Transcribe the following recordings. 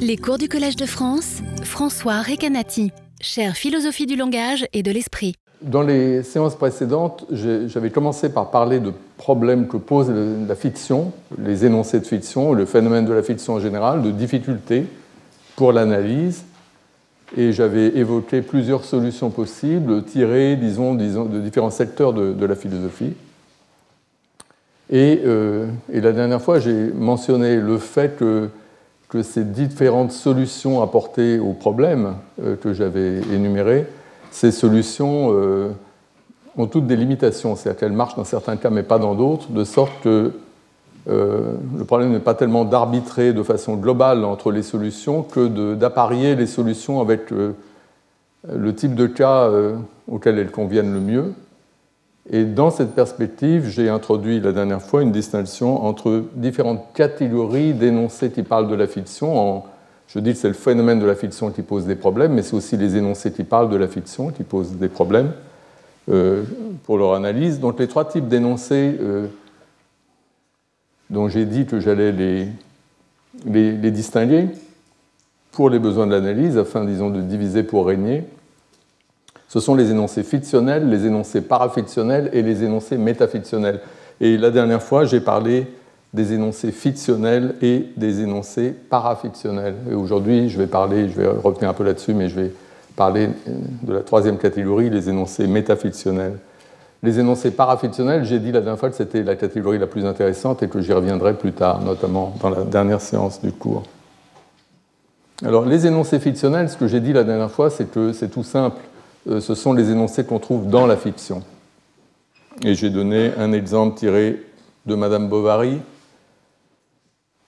Les cours du Collège de France, François Recanati, chère philosophie du langage et de l'esprit. Dans les séances précédentes, j'avais commencé par parler de problèmes que pose la fiction, les énoncés de fiction, le phénomène de la fiction en général, de difficultés pour l'analyse. Et j'avais évoqué plusieurs solutions possibles, tirées, disons, de différents secteurs de, la philosophie. Euh, et, la dernière fois, j'ai mentionné le fait que que ces différentes solutions apportées aux problèmes euh, que j'avais énumérés, ces solutions euh, ont toutes des limitations, c'est-à-dire qu'elles marchent dans certains cas mais pas dans d'autres, de sorte que euh, le problème n'est pas tellement d'arbitrer de façon globale entre les solutions que d'apparier les solutions avec le type de cas auquel elles conviennent le mieux. Et dans cette perspective, j'ai introduit la dernière fois une distinction entre différentes catégories d'énoncés qui parlent de la fiction. je dis que c'est le phénomène de la fiction qui pose des problèmes, mais c'est aussi les énoncés qui parlent de la fiction qui posent des problèmes euh, pour leur analyse. Donc les trois types d'énoncés euh, dont j'ai dit que j'allais les, les, distinguer pour les besoins de l'analyse, afin, disons, de diviser pour régner ce sont les énoncés fictionnels, les énoncés parafictionnels et les énoncés métafictionnels. Et la dernière fois, j'ai parlé des énoncés fictionnels et des énoncés parafictionnels. Et aujourd'hui, je vais parler, je vais revenir un peu là-dessus, mais je vais parler de la troisième catégorie, les énoncés métafictionnels. Les énoncés parafictionnels, j'ai dit la dernière fois que c'était la catégorie la plus intéressante et que j'y reviendrai plus tard, notamment dans la dernière séance du cours. Alors, les énoncés fictionnels, ce que j'ai dit la dernière fois, c'est que c'est tout simple. Euh, ce sont les énoncés qu'on trouve dans la fiction. Et j'ai donné un exemple tiré de Madame Bovary.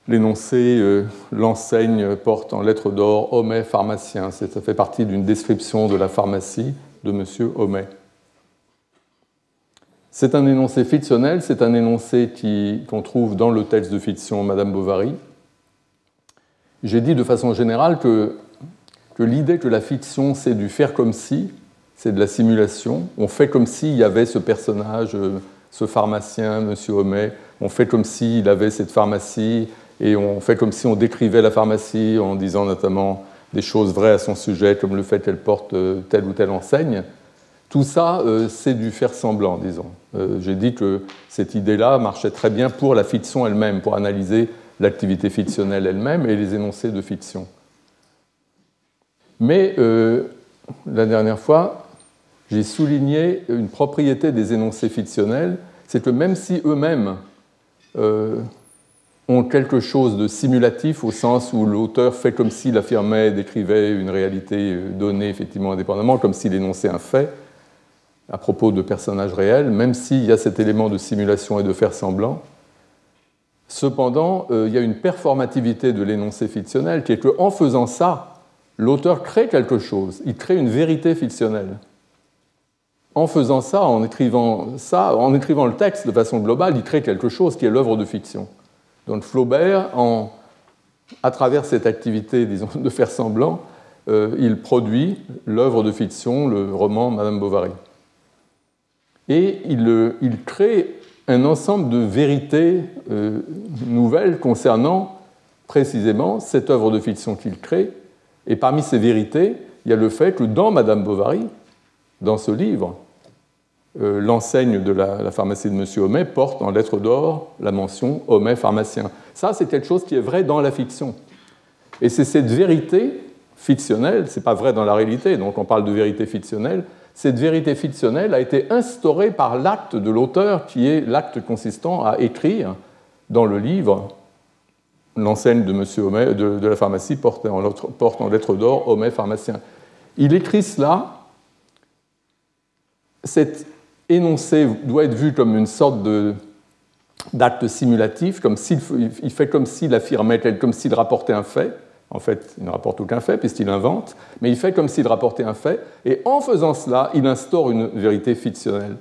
L'énoncé euh, L'enseigne porte en lettres d'or Homais pharmacien. Ça fait partie d'une description de la pharmacie de M. Homais. C'est un énoncé fictionnel, c'est un énoncé qu'on trouve dans le texte de fiction Madame Bovary. J'ai dit de façon générale que, que l'idée que la fiction c'est du faire comme si c'est de la simulation. On fait comme s'il y avait ce personnage, euh, ce pharmacien, M. Homais. On fait comme s'il avait cette pharmacie et on fait comme si on décrivait la pharmacie en disant notamment des choses vraies à son sujet, comme le fait qu'elle porte euh, telle ou telle enseigne. Tout ça, euh, c'est du faire semblant, disons. J'ai dit que cette idée-là marchait très bien pour la fiction elle-même, pour analyser l'activité fictionnelle elle-même et les énoncés de fiction. Mais la dernière fois, j'ai souligné une propriété des énoncés fictionnels, c'est que même si eux-mêmes euh, ont quelque chose de simulatif au sens où l'auteur fait comme s'il affirmait, décrivait une réalité euh, donnée effectivement indépendamment, comme s'il énonçait un fait à propos de personnages réels, même s'il y a cet élément de simulation et de faire semblant, cependant, euh, il y a une performativité de l'énoncé fictionnel qui est qu'en faisant ça, l'auteur crée quelque chose, il crée une vérité fictionnelle en faisant ça, en écrivant ça, en écrivant le texte de façon globale, il crée quelque chose qui est l'œuvre de fiction. Donc Flaubert, à travers cette activité, disons, de faire semblant, euh, il produit l'œuvre de fiction, le roman Madame Bovary. Et il, euh, crée un ensemble de vérités euh, nouvelles concernant précisément cette œuvre de fiction qu'il crée. Et parmi ces vérités, il y a le fait que dans Madame Bovary, dans ce livre, euh, l'enseigne de la, pharmacie de M. Homais porte en lettres d'or la mention Homais pharmacien. Ça, c'est quelque chose qui est vrai dans la fiction. Et c'est cette vérité fictionnelle, c'est pas vrai dans la réalité, donc on parle de vérité fictionnelle, cette vérité fictionnelle a été instaurée par l'acte de l'auteur, qui est l'acte consistant à écrire dans le livre l'enseigne de, Monsieur Homais, de, la pharmacie porte en, porte en lettres d'or Homais pharmacien. Il écrit cela cet énoncé doit être vu comme une sorte d'acte simulatif, comme il fait comme s'il affirmait, comme s'il rapportait un fait. En fait, il ne rapporte aucun fait puisqu'il invente, mais il fait comme s'il rapportait un fait, et en faisant cela, il instaure une vérité fictionnelle.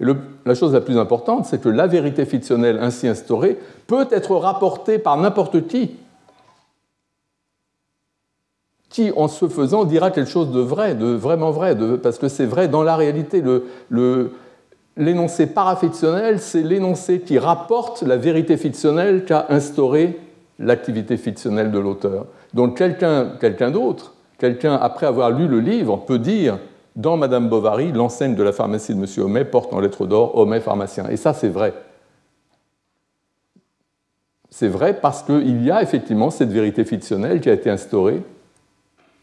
Et la chose la plus importante, c'est que la vérité fictionnelle ainsi instaurée peut être rapportée par n'importe qui, qui, en se faisant, dira quelque chose de vrai, de vraiment vrai, parce que c'est vrai dans la réalité. l'énoncé parafictionnel, c'est l'énoncé qui rapporte la vérité fictionnelle qu'a instaurée l'activité fictionnelle de l'auteur. Donc quelqu'un d'autre, quelqu'un après avoir lu le livre, peut dire dans Madame Bovary, l'enseigne de la pharmacie de M. Homais porte en lettres d'or Homais pharmacien. Et ça, c'est vrai. C'est vrai parce qu'il y a effectivement cette vérité fictionnelle qui a été instaurée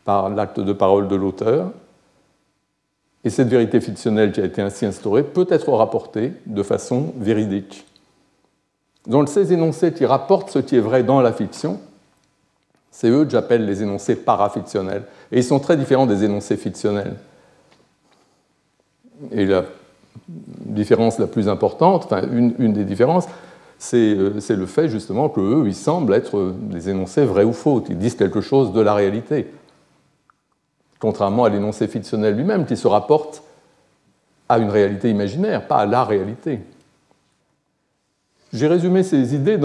par l'acte de parole de l'auteur. Et cette vérité fictionnelle qui a été ainsi instaurée peut être rapportée de façon véridique. Donc ces énoncés qui rapportent ce qui est vrai dans la fiction, c'est eux que j'appelle les énoncés parafictionnels. Et ils sont très différents des énoncés fictionnels. Et la différence la plus importante, enfin une, des différences, euh, c'est le fait justement qu'eux, ils semblent être des énoncés vrais ou faux, qui disent quelque chose de la réalité. Contrairement à l'énoncé fictionnel lui-même, qui se rapporte à une réalité imaginaire, pas à la réalité. J'ai résumé ces idées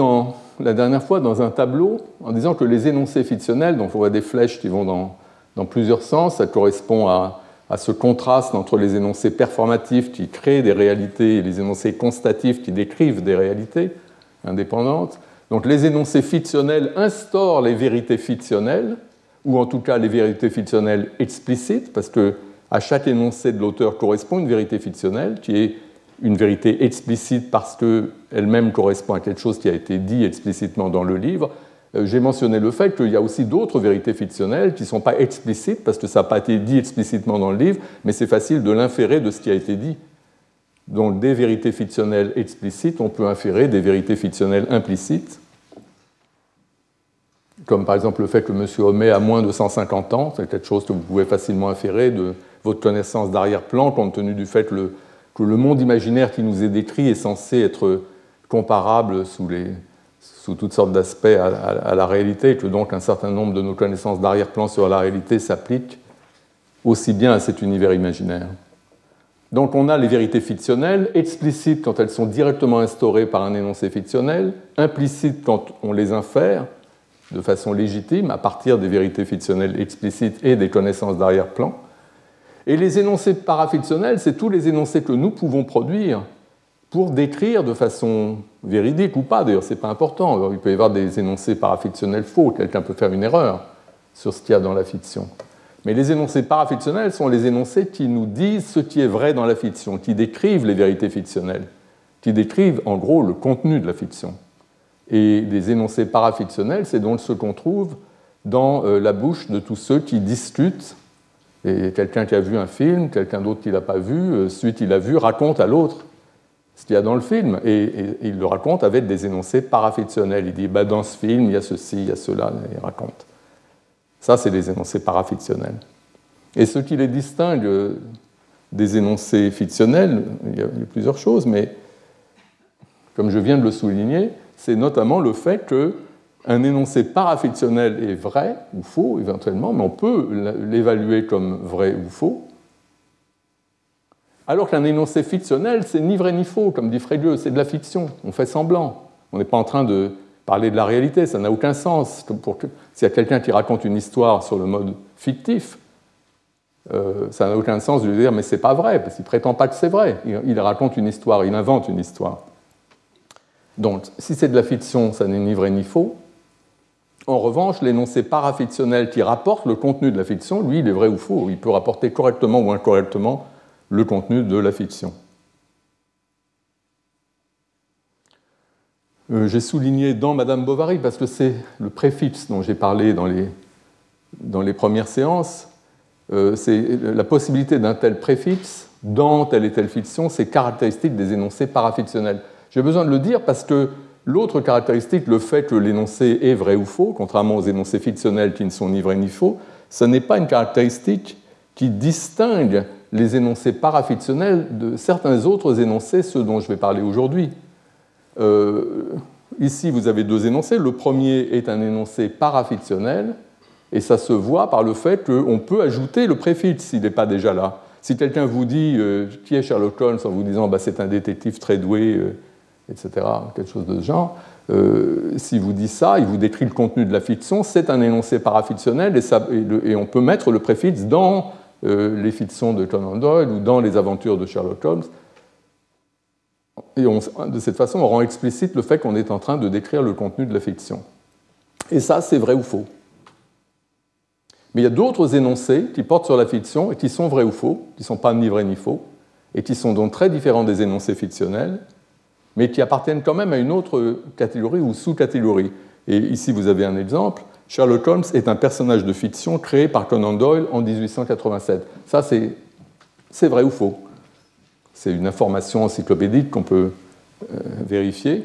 la dernière fois dans un tableau en disant que les énoncés fictionnels, donc on voit des flèches qui vont dans, plusieurs sens, ça correspond à, ce contraste entre les énoncés performatifs qui créent des réalités et les énoncés constatifs qui décrivent des réalités indépendantes. Donc les énoncés fictionnels instaurent les vérités fictionnelles, ou en tout cas les vérités fictionnelles explicites, parce que à chaque énoncé de l'auteur correspond une vérité fictionnelle qui est une vérité explicite parce qu'elle-même correspond à quelque chose qui a été dit explicitement dans le livre. Euh, j'ai mentionné le fait qu'il y a aussi d'autres vérités fictionnelles qui ne sont pas explicites parce que ça n'a pas été dit explicitement dans le livre, mais c'est facile de l'inférer de ce qui a été dit. Donc des vérités fictionnelles explicites, on peut inférer des vérités fictionnelles implicites, comme par exemple le fait que M. Homais a moins de 150 ans, c'est quelque chose que vous pouvez facilement inférer de votre connaissance d'arrière-plan compte tenu du fait que le monde imaginaire qui nous est décrit est censé être comparable sous, toutes sortes d'aspects à, la réalité, et que donc un certain nombre de nos connaissances d'arrière-plan sur la réalité s'appliquent aussi bien à cet univers imaginaire. Donc on a les vérités fictionnelles, explicites quand elles sont directement instaurées par un énoncé fictionnel, implicites quand on les infère de façon légitime à partir des vérités fictionnelles explicites et des connaissances d'arrière-plan. Et les énoncés parafictionnels, c'est tous les énoncés que nous pouvons produire pour décrire de façon véridique ou pas, d'ailleurs, ce n'est pas important. Il peut y avoir des énoncés parafictionnels faux, quelqu'un peut faire une erreur sur ce qu'il y a dans la fiction. Mais les énoncés parafictionnels sont les énoncés qui nous disent ce qui est vrai dans la fiction, qui décrivent les vérités fictionnelles, qui décrivent en gros le contenu de la fiction. Et les énoncés parafictionnels, c'est donc ce qu'on trouve dans euh, la bouche de tous ceux qui discutent et quelqu'un qui a vu un film, quelqu'un d'autre qui l'a pas vu, euh, celui qui l'a vu raconte à l'autre ce qu'il y a dans le film. Et, il le raconte avec des énoncés parafictionnels. Il dit bah, dans ce film, il y a ceci, il y a cela, il raconte. Ça, c'est des énoncés parafictionnels. Et ce qui les distingue euh, des énoncés fictionnels, il y a plusieurs choses, mais comme je viens de le souligner, c'est notamment le fait que un énoncé parafictionnel est vrai ou faux éventuellement, mais on peut l'évaluer comme vrai ou faux. Alors qu'un énoncé fictionnel, c'est ni vrai ni faux, comme dit Frédieu, c'est de la fiction, on fait semblant. On n'est pas en train de parler de la réalité, ça n'a aucun sens. S'il y a quelqu'un qui raconte une histoire sur le mode fictif, euh, ça n'a aucun sens de lui dire mais c'est pas vrai, parce qu'il prétend pas que c'est vrai. il raconte une histoire, il invente une histoire. Donc, si c'est de la fiction, ça n'est ni vrai ni faux. En revanche, l'énoncé parafictionnel qui rapporte le contenu de la fiction, lui, il est vrai ou faux. Il peut rapporter correctement ou incorrectement le contenu de la fiction. Euh, j'ai souligné dans Madame Bovary, parce que c'est le préfixe dont j'ai parlé dans les, dans les premières séances, euh, c'est la possibilité d'un tel préfixe dans telle et telle fiction, c'est caractéristique des énoncés parafictionnels. J'ai besoin de le dire parce que L'autre caractéristique, le fait que l'énoncé est vrai ou faux, contrairement aux énoncés fictionnels qui ne sont ni vrais ni faux, ce n'est pas une caractéristique qui distingue les énoncés parafictionnels de certains autres énoncés, ceux dont je vais parler aujourd'hui. Euh, ici, vous avez deux énoncés. Le premier est un énoncé parafictionnel, et ça se voit par le fait qu'on peut ajouter le préfixe s'il n'est pas déjà là. Si quelqu'un vous dit euh, qui est Sherlock Holmes? en vous disant bah, c'est un détective très doué, euh, etc., quelque chose de ce genre. Euh, si vous dit ça, il vous décrit le contenu de la fiction, c'est un énoncé parafictionnel et, et, on peut mettre le préfixe dans euh, les fictions de Conan Doyle ou dans les aventures de Sherlock Holmes. Et de cette façon, on rend explicite le fait qu'on est en train de décrire le contenu de la fiction. Et ça, c'est vrai ou faux. Mais il y a d'autres énoncés qui portent sur la fiction et qui sont vrais ou faux, qui ne sont pas ni vrais ni faux, et qui sont donc très différents des énoncés fictionnels, mais qui appartiennent quand même à une autre catégorie ou sous-catégorie. Et ici, vous avez un exemple. Sherlock Holmes est un personnage de fiction créé par Conan Doyle en 1887. Ça, c'est vrai ou faux? C'est une information encyclopédique qu'on peut euh, vérifier.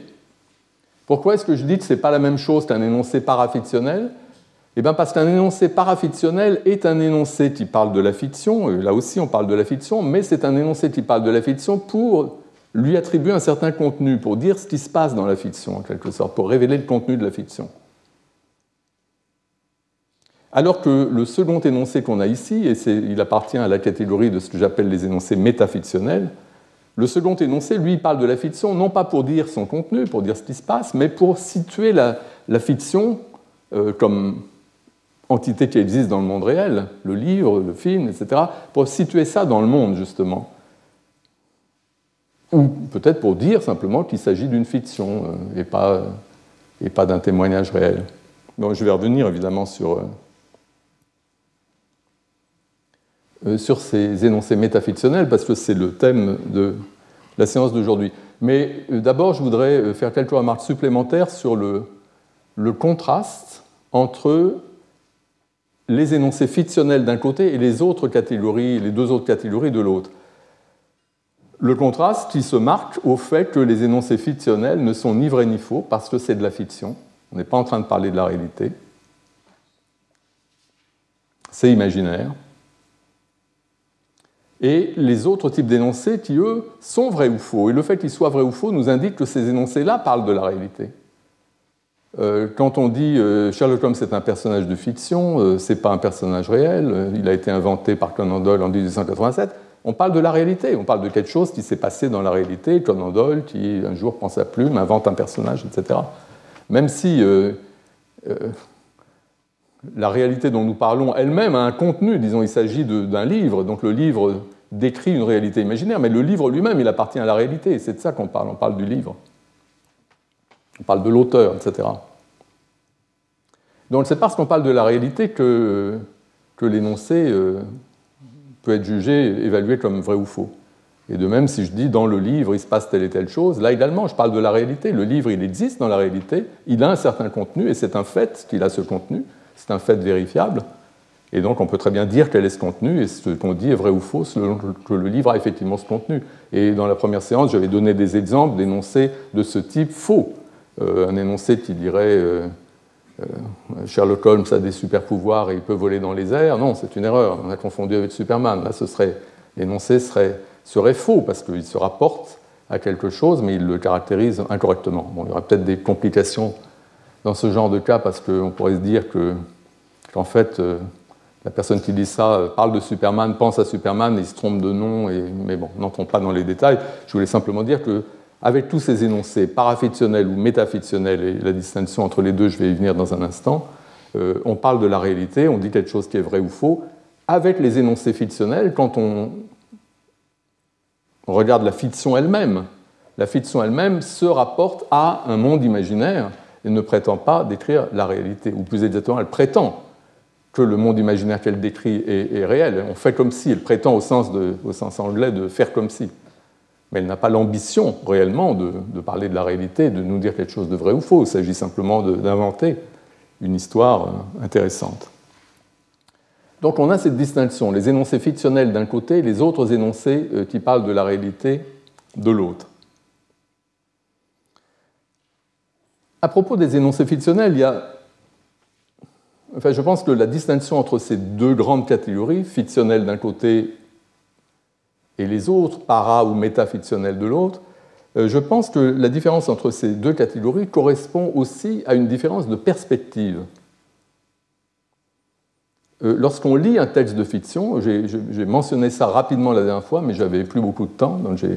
Pourquoi est-ce que je dis que ce n'est pas la même chose qu'un énoncé parafictionnel? Eh bien parce qu'un énoncé parafictionnel est un énoncé qui parle de la fiction, là aussi on parle de la fiction, mais c'est un énoncé qui parle de la fiction pour lui attribuer un certain contenu, pour dire ce qui se passe dans la fiction en quelque sorte, pour révéler le contenu de la fiction. Alors que le second énoncé qu'on a ici, et il appartient à la catégorie de ce que j'appelle les énoncés métafictionnels, le second énoncé, lui, parle de la fiction non pas pour dire son contenu, pour dire ce qui se passe, mais pour situer la, fiction euh, comme entité qui existe dans le monde réel, le livre, le film, etc., pour situer ça dans le monde, justement. Ou peut-être pour dire simplement qu'il s'agit d'une fiction euh, et pas, et pas d'un témoignage réel. Donc, je vais revenir évidemment sur, euh, Euh, sur ces énoncés métafictionnels, parce que c'est le thème de la séance d'aujourd'hui. Mais euh, d'abord, je voudrais euh, faire quelques remarques supplémentaires sur le, le contraste entre les énoncés fictionnels d'un côté et les autres catégories, les deux autres catégories de l'autre. Le contraste qui se marque au fait que les énoncés fictionnels ne sont ni vrais ni faux parce que c'est de la fiction. On n'est pas en train de parler de la réalité. C'est imaginaire et les autres types d'énoncés qui, eux, sont vrais ou faux. Et le fait qu'ils soient vrais ou faux nous indique que ces énoncés-là parlent de la réalité. Euh, quand on dit euh, Sherlock Holmes est un personnage de fiction, euh, c'est pas un personnage réel, il a été inventé par Conan Doyle en 1887, on parle de la réalité, on parle de quelque chose qui s'est passé dans la réalité, Conan Doyle qui un jour prend sa plume, invente un personnage, etc. Même si la réalité dont nous parlons elle-même a un contenu, disons, il s'agit d'un livre, donc le livre décrit une réalité imaginaire, mais le livre lui-même, il appartient à la réalité, c'est de ça qu'on parle, on parle du livre. On parle de l'auteur, etc. Donc c'est parce qu'on parle de la réalité que, que l'énoncé euh, peut être jugé, évalué comme vrai ou faux. Et de même, si je dis dans le livre, il se passe telle et telle chose, là également, je parle de la réalité. Le livre, il existe dans la réalité, il a un certain contenu, et c'est un fait qu'il a ce contenu c'est un fait vérifiable. Et donc on peut très bien dire quel est ce contenu, et ce qu'on dit est vrai ou faux, selon que le livre a effectivement ce contenu. Et dans la première séance, j'avais donné des exemples d'énoncés de ce type faux. Euh, un énoncé qui dirait euh, Sherlock Holmes a des super pouvoirs et il peut voler dans les airs. Non, c'est une erreur, on a confondu avec Superman. Là, ce serait, l'énoncé serait, serait faux parce qu'il se rapporte à quelque chose, mais il le caractérise incorrectement. Bon, il y aurait peut-être des complications dans ce genre de cas parce qu'on pourrait se dire qu'en fait, euh, la personne qui dit ça euh, parle de Superman, pense à Superman, et il se trompe de nom, et, mais bon, n'entrons pas dans les détails. Je voulais simplement dire que avec tous ces énoncés parafictionnels ou métafictionnels, et la distinction entre les deux, je vais y venir dans un instant, euh, on parle de la réalité, on dit quelque chose qui est vrai ou faux. Avec les énoncés fictionnels, quand on, regarde la fiction elle-même, la fiction elle-même se rapporte à un monde imaginaire elle ne prétend pas décrire la réalité, ou plus exactement, elle prétend que le monde imaginaire qu'elle décrit est, réel. On fait comme si, elle prétend au sens, au sens anglais de faire comme si. Mais elle n'a pas l'ambition réellement de, parler de la réalité, de nous dire quelque chose de vrai ou faux. Il s'agit simplement d'inventer une histoire euh, intéressante. Donc on a cette distinction, les énoncés fictionnels d'un côté, les autres énoncés euh, qui parlent de la réalité de l'autre. À propos des énoncés fictionnels, il y a. Enfin, je pense que la distinction entre ces deux grandes catégories, fictionnelles d'un côté et les autres, para ou métafictionnelles de l'autre, euh, je pense que la différence entre ces deux catégories correspond aussi à une différence de perspective. Euh, lorsqu'on lit un texte de fiction, j'ai mentionné ça rapidement la dernière fois, mais j'avais plus beaucoup de temps, donc je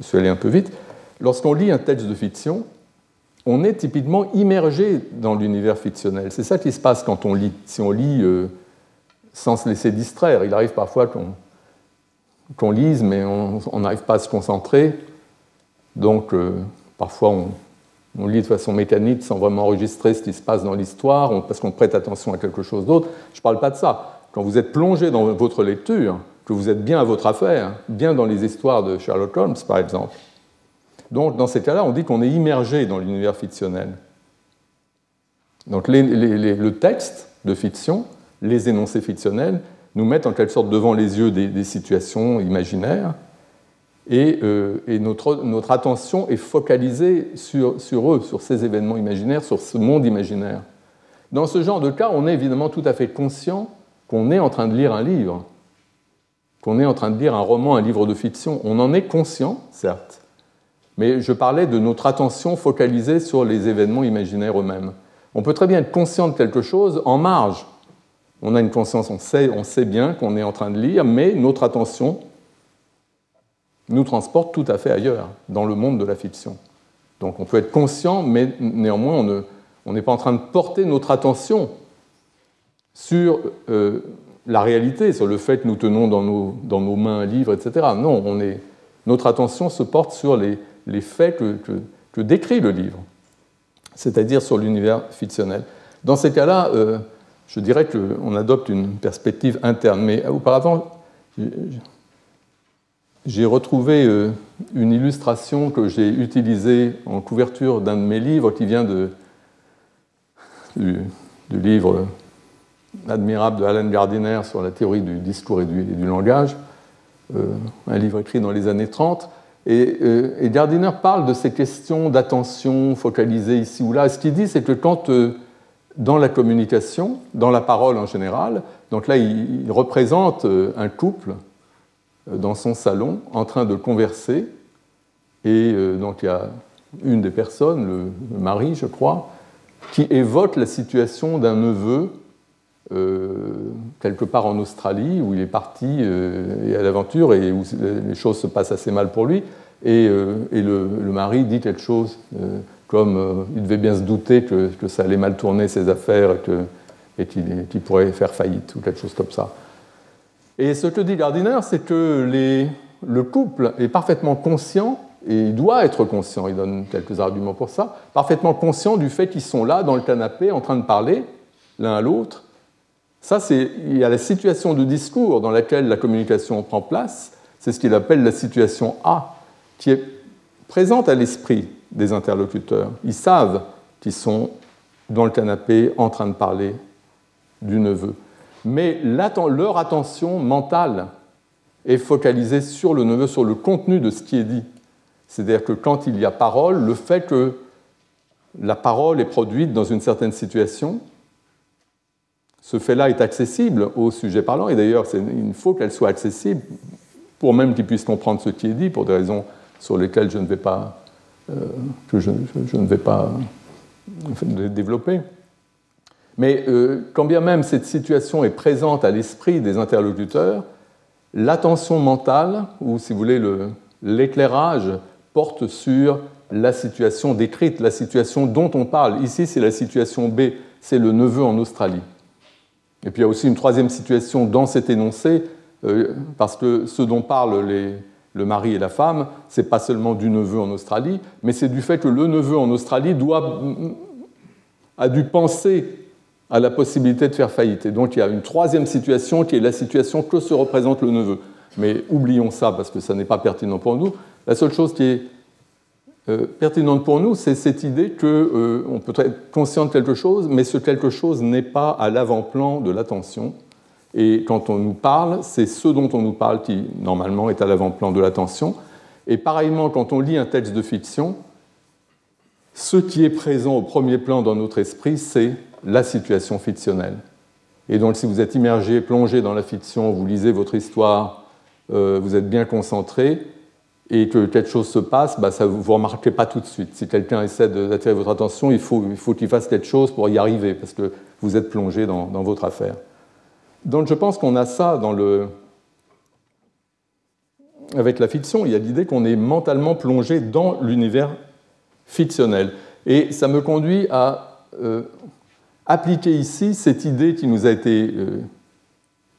suis allé un peu vite. Lorsqu'on lit un texte de fiction, on est typiquement immergé dans l'univers fictionnel. C'est ça qui se passe quand on lit. Si on lit euh, sans se laisser distraire, il arrive parfois qu'on lise, mais on n'arrive pas à se concentrer. Donc, euh, parfois, on lit de façon mécanique sans vraiment enregistrer ce qui se passe dans l'histoire, parce qu'on prête attention à quelque chose d'autre. Je ne parle pas de ça. Quand vous êtes plongé dans votre lecture, que vous êtes bien à votre affaire, bien dans les histoires de Sherlock Holmes, par exemple. Donc, dans ces cas-là, on dit qu'on est immergé dans l'univers fictionnel. Donc, le texte de fiction, les énoncés fictionnels, nous mettent en quelque sorte devant les yeux des, situations imaginaires, et, euh, notre, attention est focalisée sur, sur eux, sur ces événements imaginaires, sur ce monde imaginaire. Dans ce genre de cas, on est évidemment tout à fait conscient qu'on est en train de lire un livre, qu'on est en train de lire un roman, un livre de fiction. On en est conscient, certes, mais je parlais de notre attention focalisée sur les événements imaginaires eux-mêmes. On peut très bien être conscient de quelque chose en marge. On a une conscience, on sait, on sait bien qu'on est en train de lire, mais notre attention nous transporte tout à fait ailleurs, dans le monde de la fiction. Donc on peut être conscient, mais néanmoins on n'est pas en train de porter notre attention sur euh, la réalité, sur le fait que nous tenons dans nos, mains un livre, etc. Non, on est, notre attention se porte sur les, faits que, que, décrit le livre, c'est-à-dire sur l'univers fictionnel. Dans ces cas-là, euh, je dirais qu'on adopte une perspective interne. Mais auparavant, j'ai retrouvé euh, une illustration que j'ai utilisée en couverture d'un de mes livres qui vient du, livre admirable de Alan Gardiner sur la théorie du discours et du, langage, euh, un livre écrit dans les années 30. Euh, et, Gardiner parle de ces questions d'attention focalisée ici ou là. Ce qu'il dit, c'est que quand, dans la communication, dans la parole en général, donc là, il, représente euh, un couple dans son salon en train de converser. Et donc, il y a une des personnes, le, mari, je crois, qui évoque la situation d'un neveu quelque part en Australie, où il est parti à l'aventure et où les choses se passent assez mal pour lui. Et, euh, le, mari dit quelque chose euh, comme euh, il devait bien se douter que, ça allait mal tourner ses affaires et qu'il pourrait faire faillite ou quelque chose comme ça. Et ce que dit Gardiner, c'est que le couple est parfaitement conscient, et il doit être conscient, il donne quelques arguments pour ça, parfaitement conscient du fait qu'ils sont là dans le canapé en train de parler l'un à l'autre. Ça, c'est, il y a la situation de discours dans laquelle la communication prend place, c'est ce qu'il appelle la situation A, qui est présente à l'esprit des interlocuteurs. Ils savent qu'ils sont dans le canapé en train de parler du neveu. Mais leur attention mentale est focalisée sur le neveu, sur le contenu de ce qui est dit. C'est-à-dire que quand il y a parole, le fait que la parole est produite dans une certaine situation, ce fait-là est accessible au sujet parlant, et d'ailleurs il faut qu'elle soit accessible pour même qu'il puisse comprendre ce qui est dit, pour des raisons sur lesquels je ne vais pas, que je, ne vais pas développer. Mais euh, quand bien même cette situation est présente à l'esprit des interlocuteurs, l'attention mentale, ou si vous voulez l'éclairage, porte sur la situation décrite, la situation dont on parle. Ici, c'est la situation B, c'est le neveu en Australie. Et puis il y a aussi une troisième situation dans cet énoncé, euh, parce que ce dont parlent les, le mari et la femme, c'est pas seulement du neveu en Australie, mais c'est du fait que le neveu en Australie doit, a dû penser à la possibilité de faire faillite. Et donc il y a une troisième situation qui est la situation que se représente le neveu. Mais oublions ça parce que ça n'est pas pertinent pour nous. La seule chose qui est euh, pertinente pour nous, c'est cette idée qu'on euh, peut être conscient de quelque chose, mais ce quelque chose n'est pas à l'avant-plan de l'attention. Et quand on nous parle, c'est ce dont on nous parle qui, normalement, est à l'avant-plan de l'attention. Et pareillement, quand on lit un texte de fiction, ce qui est présent au premier plan dans notre esprit, c'est la situation fictionnelle. Et donc, si vous êtes immergé, plongé dans la fiction, vous lisez votre histoire, euh, vous êtes bien concentré, et que quelque chose se passe, bah, ça, vous remarquez pas tout de suite. Si quelqu'un essaie d'attirer votre attention, il faut qu'il fasse quelque chose pour y arriver, parce que vous êtes plongé dans votre affaire. Donc je pense qu'on a ça. Avec la fiction, il y a l'idée qu'on est mentalement plongé dans l'univers fictionnel. Et ça me conduit à euh, appliquer ici cette idée qui nous a été, euh,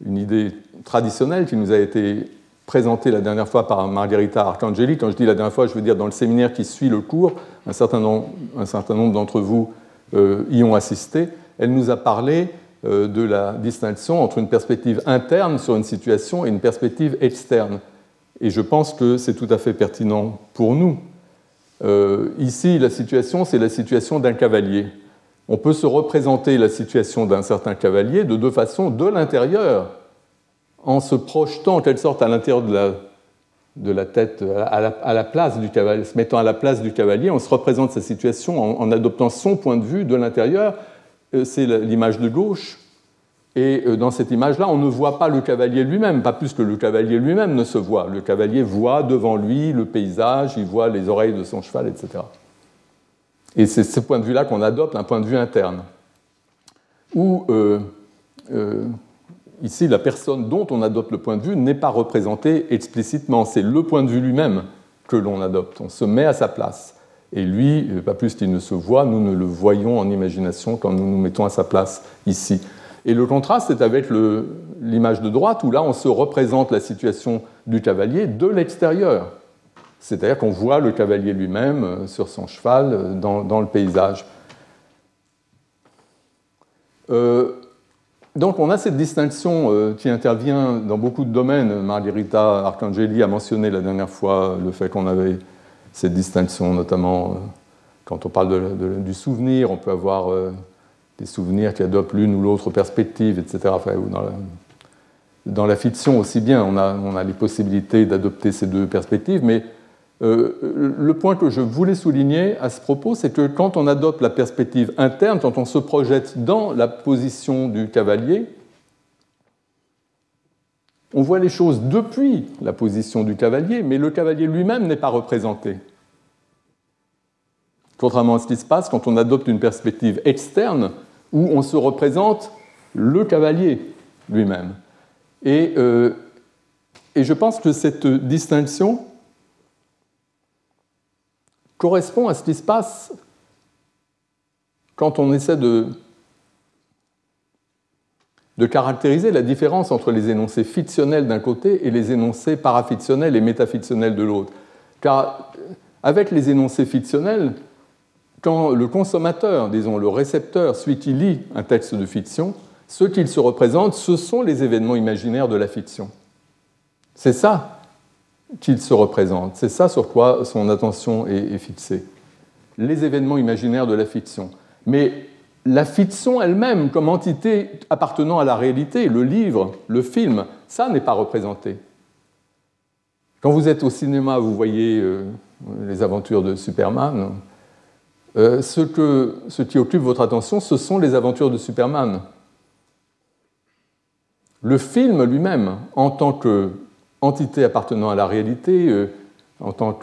une idée traditionnelle qui nous a été présenté la dernière fois par Margherita Arcangeli. Quand je dis la dernière fois, je veux dire dans le séminaire qui suit le cours, un certain nombre, d'entre vous euh, y ont assisté. Elle nous a parlé de la distinction entre une perspective interne sur une situation et une perspective externe. Et je pense que c'est tout à fait pertinent pour nous. Euh, ici, la situation, c'est la situation d'un cavalier. On peut se représenter la situation d'un certain cavalier de deux façons, de l'intérieur, en se projetant en quelque sorte à l'intérieur de la, tête, à la, place du cavalier, se mettant à la place du cavalier, on se représente sa situation en, adoptant son point de vue de l'intérieur. Euh, c'est l'image de gauche. Et euh, dans cette image-là, on ne voit pas le cavalier lui-même, pas plus que le cavalier lui-même ne se voit. Le cavalier voit devant lui le paysage, il voit les oreilles de son cheval, etc. Et c'est ce point de vue-là qu'on adopte, un point de vue interne. Ou euh, ici, la personne dont on adopte le point de vue n'est pas représentée explicitement. C'est le point de vue lui-même que l'on adopte. On se met à sa place. Et lui, pas plus qu'il ne se voit, nous ne le voyons en imagination quand nous nous mettons à sa place ici. Et le contraste est avec l'image de droite où là, on se représente la situation du cavalier de l'extérieur. C'est-à-dire qu'on voit le cavalier lui-même euh, sur son cheval euh, dans, le paysage. Euh, donc on a cette distinction euh, qui intervient dans beaucoup de domaines. Margherita Arcangeli a mentionné la dernière fois le fait qu'on avait cette distinction, notamment euh, quand on parle du souvenir, on peut avoir euh, des souvenirs qui adoptent l'une ou l'autre perspective, etc. dans, la, fiction aussi bien, on a, les possibilités d'adopter ces deux perspectives, mais euh, le point que je voulais souligner à ce propos, c'est que quand on adopte la perspective interne, quand on se projette dans la position du cavalier, on voit les choses depuis la position du cavalier, mais le cavalier lui-même n'est pas représenté. Contrairement à ce qui se passe quand on adopte une perspective externe où on se représente le cavalier lui-même. Et, euh, et je pense que cette distinction correspond à ce qui se passe quand on essaie de, de caractériser la différence entre les énoncés fictionnels d'un côté et les énoncés parafictionnels et métafictionnels de l'autre. Car avec les énoncés fictionnels, quand le consommateur, disons le récepteur, celui qui lit un texte de fiction, ce qu'il se représente, ce sont les événements imaginaires de la fiction. C'est ça qu'il se représente. C'est ça sur quoi son attention est, fixée. Les événements imaginaires de la fiction. Mais la fiction elle-même, comme entité appartenant à la réalité, le livre, le film, ça n'est pas représenté. Quand vous êtes au cinéma, vous voyez euh, les aventures de Superman. Euh, ce, que, qui occupe votre attention, ce sont les aventures de Superman. Le film lui-même, en tant que entité appartenant à la réalité, euh, en tant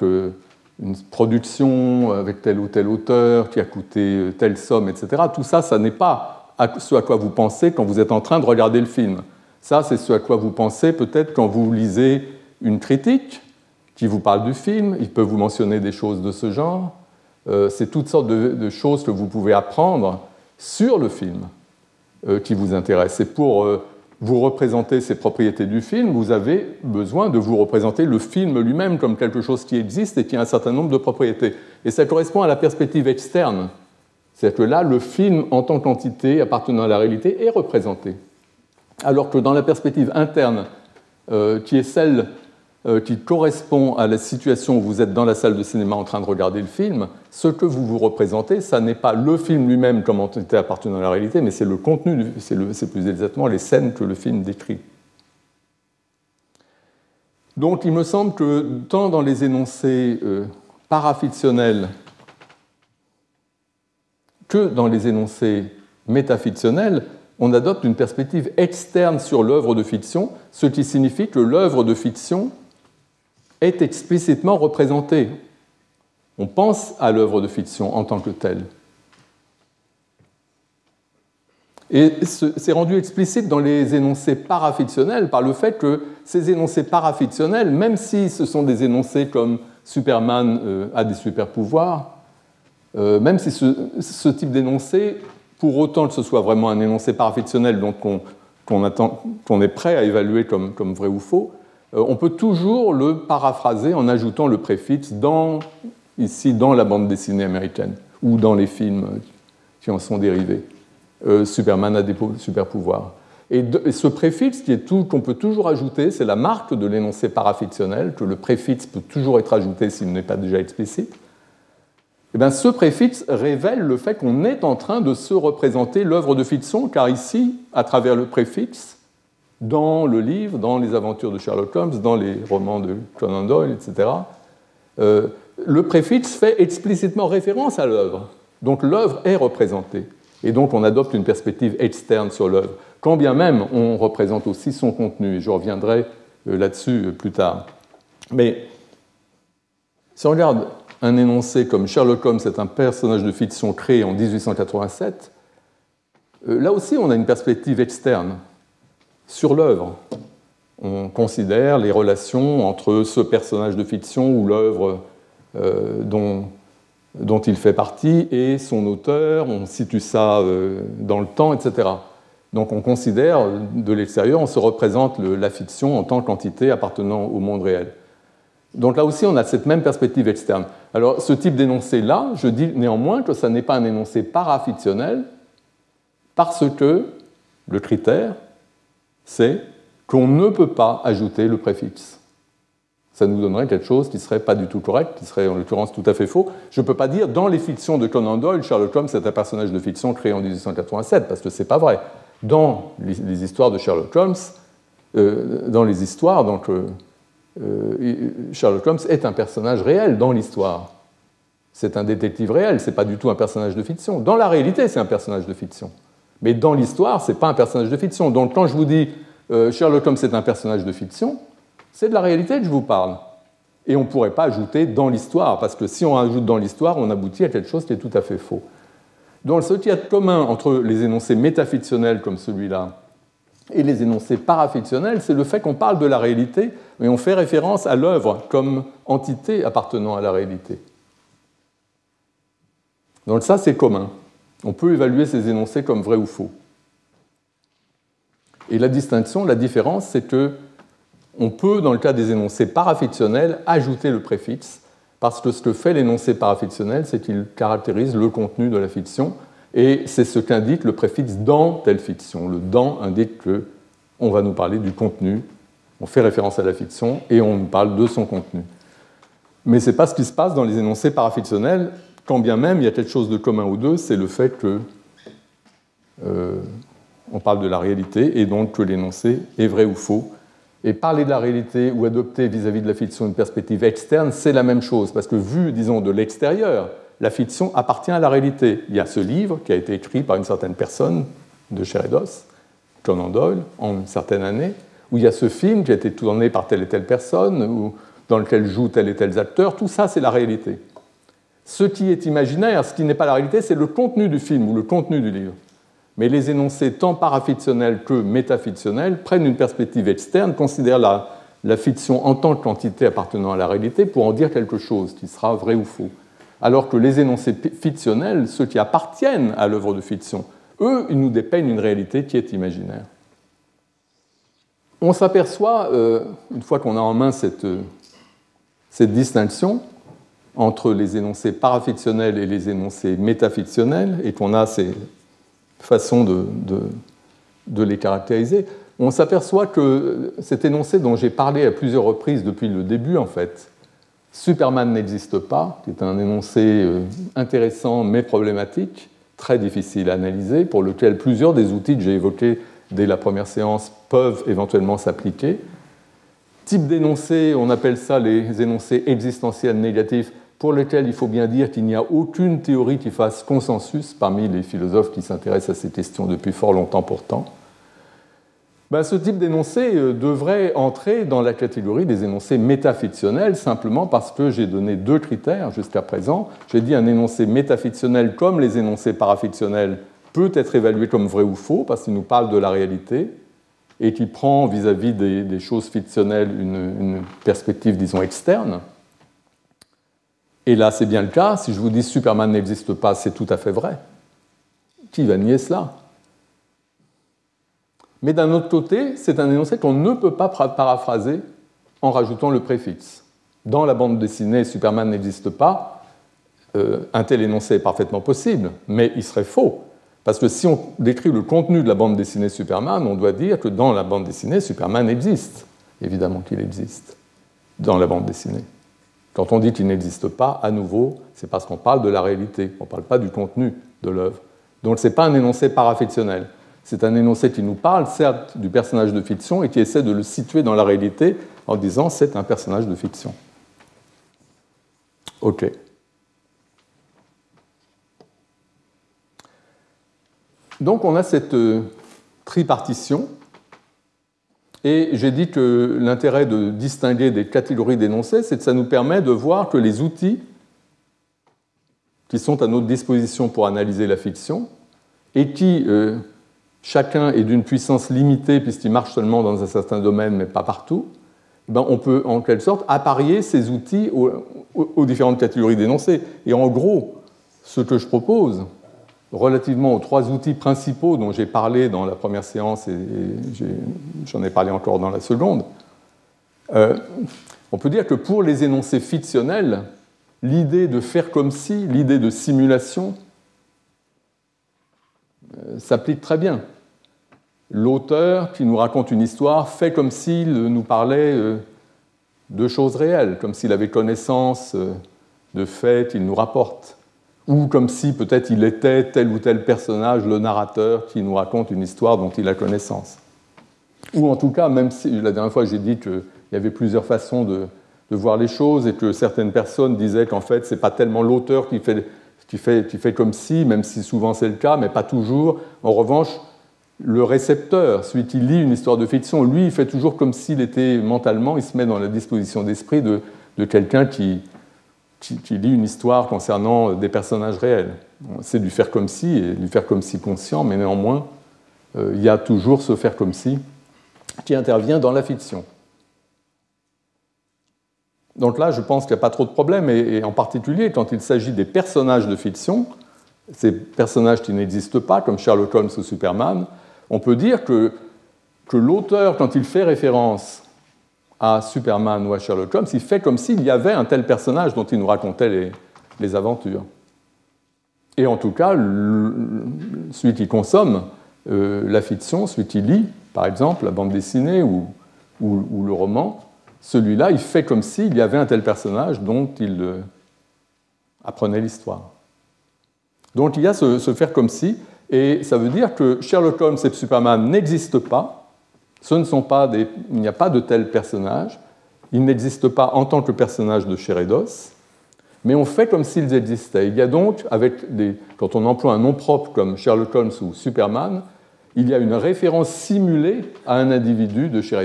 qu'une production avec tel ou tel auteur qui a coûté euh, telle somme, etc. Tout ça, ça n'est pas ce à quoi vous pensez quand vous êtes en train de regarder le film. Ça, c'est ce à quoi vous pensez peut-être quand vous lisez une critique qui vous parle du film. Il peut vous mentionner des choses de ce genre. Euh, c'est toutes sortes de, choses que vous pouvez apprendre sur le film qui vous intéressent. C'est pour vous représentez ces propriétés du film, vous avez besoin de vous représenter le film lui-même comme quelque chose qui existe et qui a un certain nombre de propriétés. Et ça correspond à la perspective externe. C'est-à-dire que là, le film en tant qu'entité appartenant à la réalité est représenté. Alors que dans la perspective interne, euh, qui est celle qui correspond à la situation où vous êtes dans la salle de cinéma en train de regarder le film, ce que vous vous représentez, ça n'est pas le film lui-même comme entité appartenant à la réalité, mais c'est le contenu, c'est plus exactement les scènes que le film décrit. Donc il me semble que tant dans les énoncés euh, parafictionnels que dans les énoncés métafictionnels, on adopte une perspective externe sur l'œuvre de fiction, ce qui signifie que l'œuvre de fiction est explicitement représenté. On pense à l'œuvre de fiction en tant que telle. Et c'est rendu explicite dans les énoncés parafictionnels par le fait que ces énoncés parafictionnels, même si ce sont des énoncés comme Superman euh, a des super pouvoirs, euh, même si ce, type d'énoncé, pour autant que ce soit vraiment un énoncé parafictionnel, donc qu'on est prêt à évaluer comme vrai ou faux, on peut toujours le paraphraser en ajoutant le préfixe dans, ici dans la bande dessinée américaine ou dans les films qui en sont dérivés. Euh, Superman a des super pouvoirs. Et, ce préfixe qui est tout qu'on peut toujours ajouter, c'est la marque de l'énoncé parafictionnel, que le préfixe peut toujours être ajouté s'il n'est pas déjà explicite. Et eh bien, ce préfixe révèle le fait qu'on est en train de se représenter l'œuvre de fiction, car ici, à travers le préfixe, dans le livre, dans les aventures de Sherlock Holmes, dans les romans de Conan Doyle, etc., euh, le préfixe fait explicitement référence à l'œuvre. Donc l'œuvre est représentée. Et donc on adopte une perspective externe sur l'œuvre, quand bien même on représente aussi son contenu. Je reviendrai euh, là-dessus euh, plus tard. Mais si on regarde un énoncé comme Sherlock Holmes est un personnage de fiction créé en 1887, euh, là aussi on a une perspective externe sur l'œuvre. On considère les relations entre ce personnage de fiction ou l'œuvre dont dont il fait partie et son auteur, on situe ça euh, dans le temps, etc. Donc on considère de l'extérieur, on se représente la fiction en tant qu'entité appartenant au monde réel. Donc là aussi, on a cette même perspective externe. Alors ce type d'énoncé-là, je dis néanmoins que ça n'est pas un énoncé parafictionnel, parce que le critère, c'est qu'on ne peut pas ajouter le préfixe ça nous donnerait quelque chose qui ne serait pas du tout correct, qui serait en l'occurrence tout à fait faux. Je ne peux pas dire dans les fictions de Conan Doyle, Sherlock Holmes est un personnage de fiction créé en 1887, parce que ce n'est pas vrai. Dans les, histoires de Sherlock Holmes, euh, dans les histoires, donc, euh, euh, Sherlock Holmes est un personnage réel dans l'histoire. C'est un détective réel, ce n'est pas du tout un personnage de fiction. Dans la réalité, c'est un personnage de fiction. Mais dans l'histoire, ce n'est pas un personnage de fiction. Donc quand je vous dis Sherlock Holmes est un personnage de fiction, c'est de la réalité que je vous parle. Et on ne pourrait pas ajouter dans l'histoire, parce que si on ajoute dans l'histoire, on aboutit à quelque chose qui est tout à fait faux. Donc ce qu'il y a de commun entre les énoncés métafictionnels comme celui-là et les énoncés parafictionnels, c'est le fait qu'on parle de la réalité, mais on fait référence à l'œuvre comme entité appartenant à la réalité. Donc ça, c'est commun. On peut évaluer ces énoncés comme vrais ou faux. Et la distinction, la différence, c'est que on peut, dans le cas des énoncés parafictionnels, ajouter le préfixe, parce que ce que fait l'énoncé parafictionnel, c'est qu'il caractérise le contenu de la fiction, et c'est ce qu'indique le préfixe dans telle fiction. Le dans indique que on va nous parler du contenu, on fait référence à la fiction, et on nous parle de son contenu. Mais ce n'est pas ce qui se passe dans les énoncés parafictionnels, quand bien même il y a quelque chose de commun aux deux, c'est le fait que euh, on parle de la réalité, et donc que l'énoncé est vrai ou faux, et parler de la réalité ou adopter vis-à-vis de la fiction une perspective externe, c'est la même chose, parce que vu, disons, de l'extérieur, la fiction appartient à la réalité. Il y a ce livre qui a été écrit par une certaine personne de chair et d'os, Conan Doyle, en une certaine année, où il y a ce film qui a été tourné par telle et telle personne, ou dans lequel jouent tel et tel acteurs, tout ça c'est la réalité. Ce qui est imaginaire, ce qui n'est pas la réalité, c'est le contenu du film ou le contenu du livre mais les énoncés tant parafictionnels que métafictionnels prennent une perspective externe, considèrent la, fiction en tant qu'entité appartenant à la réalité pour en dire quelque chose qui sera vrai ou faux. Alors que les énoncés fictionnels, ceux qui appartiennent à l'œuvre de fiction, eux, ils nous dépeignent une réalité qui est imaginaire. On s'aperçoit, euh, une fois qu'on a en main cette, cette distinction entre les énoncés parafictionnels et les énoncés métafictionnels, et qu'on a ces, façon de, de, les caractériser, on s'aperçoit que cet énoncé dont j'ai parlé à plusieurs reprises depuis le début, en fait, Superman n'existe pas, qui est un énoncé euh, intéressant mais problématique, très difficile à analyser, pour lequel plusieurs des outils que j'ai évoqués dès la première séance peuvent éventuellement s'appliquer. Type d'énoncé, on appelle ça les énoncés existentiels négatifs pour lesquels il faut bien dire qu'il n'y a aucune théorie qui fasse consensus parmi les philosophes qui s'intéressent à ces questions depuis fort longtemps pourtant. Ben, ce type d'énoncé euh, devrait entrer dans la catégorie des énoncés métafictionnels simplement parce que j'ai donné deux critères jusqu'à présent. J'ai dit un énoncé métafictionnel comme les énoncés parafictionnels peut être évalué comme vrai ou faux parce qu'il nous parle de la réalité et qui prend vis-à-vis des, choses fictionnelles une perspective, disons, externe. Et là, c'est bien le cas. Si je vous dis Superman n'existe pas, c'est tout à fait vrai. Qui va nier cela? Mais d'un autre côté, c'est un énoncé qu'on ne peut pas paraphraser en rajoutant le préfixe. Dans la bande dessinée, Superman n'existe pas. Euh, un tel énoncé est parfaitement possible, mais il serait faux. Parce que si on décrit le contenu de la bande dessinée Superman, on doit dire que dans la bande dessinée, Superman existe. Évidemment qu'il existe dans la bande dessinée. Quand on dit qu'il n'existe pas, à nouveau, c'est parce qu'on parle de la réalité, on ne parle pas du contenu de l'œuvre. Donc ce n'est pas un énoncé parafictionnel. C'est un énoncé qui nous parle, certes, du personnage de fiction et qui essaie de le situer dans la réalité en disant c'est un personnage de fiction. OK. Donc on a cette euh, tripartition et j'ai dit que l'intérêt de distinguer des catégories d'énoncés, c'est que ça nous permet de voir que les outils qui sont à notre disposition pour analyser la fiction, et qui, euh, chacun est d'une puissance limitée puisqu'il marche seulement dans un certain domaine, mais pas partout, eh ben on peut en quelque sorte apparier ces outils aux différentes catégories d'énoncés. Et en gros, ce que je propose, relativement aux trois outils principaux dont j'ai parlé dans la première séance et, j'en ai, parlé encore dans la seconde, euh, on peut dire que pour les énoncés fictionnels, l'idée de faire comme si, l'idée de simulation, euh, s'applique très bien. L'auteur qui nous raconte une histoire fait comme s'il nous parlait euh, de choses réelles, comme s'il avait connaissance de faits qu'il nous rapporte ou comme si peut-être il était tel ou tel personnage, le narrateur, qui nous raconte une histoire dont il a connaissance. Ou en tout cas, même si la dernière fois j'ai dit qu'il y avait plusieurs façons de, voir les choses et que certaines personnes disaient qu'en fait, ce n'est pas tellement l'auteur qui fait, qui, fait, qui fait comme si, même si souvent c'est le cas, mais pas toujours. En revanche, le récepteur, celui qui lit une histoire de fiction, lui, il fait toujours comme s'il était mentalement, il se met dans la disposition d'esprit de, de quelqu'un qui, qui, lit une histoire concernant des personnages réels. C'est du faire comme si, et du faire comme si conscient, mais néanmoins, euh, il y a toujours ce faire comme si qui intervient dans la fiction. Donc là, je pense qu'il n'y a pas trop de problème, et, en particulier quand il s'agit des personnages de fiction, ces personnages qui n'existent pas, comme Sherlock Holmes ou Superman, on peut dire que, que l'auteur, quand il fait référence à Superman ou à Sherlock Holmes, il fait comme s'il y avait un tel personnage dont il nous racontait les, aventures. Et en tout cas, celui qui consomme euh, la fiction, celui qui lit, par exemple, la bande dessinée ou, le roman, celui-là, il fait comme s'il y avait un tel personnage dont il euh, apprenait l'histoire. Donc il y a ce, ce, faire comme si, et ça veut dire que Sherlock Holmes et Superman n'existent pas, ce ne sont pas des, il n'y a pas de tels personnages, ils n'existent pas en tant que personnages de chair mais on fait comme s'ils existaient. Il y a donc, avec des, quand on emploie un nom propre comme Sherlock Holmes ou Superman, il y a une référence simulée à un individu de chair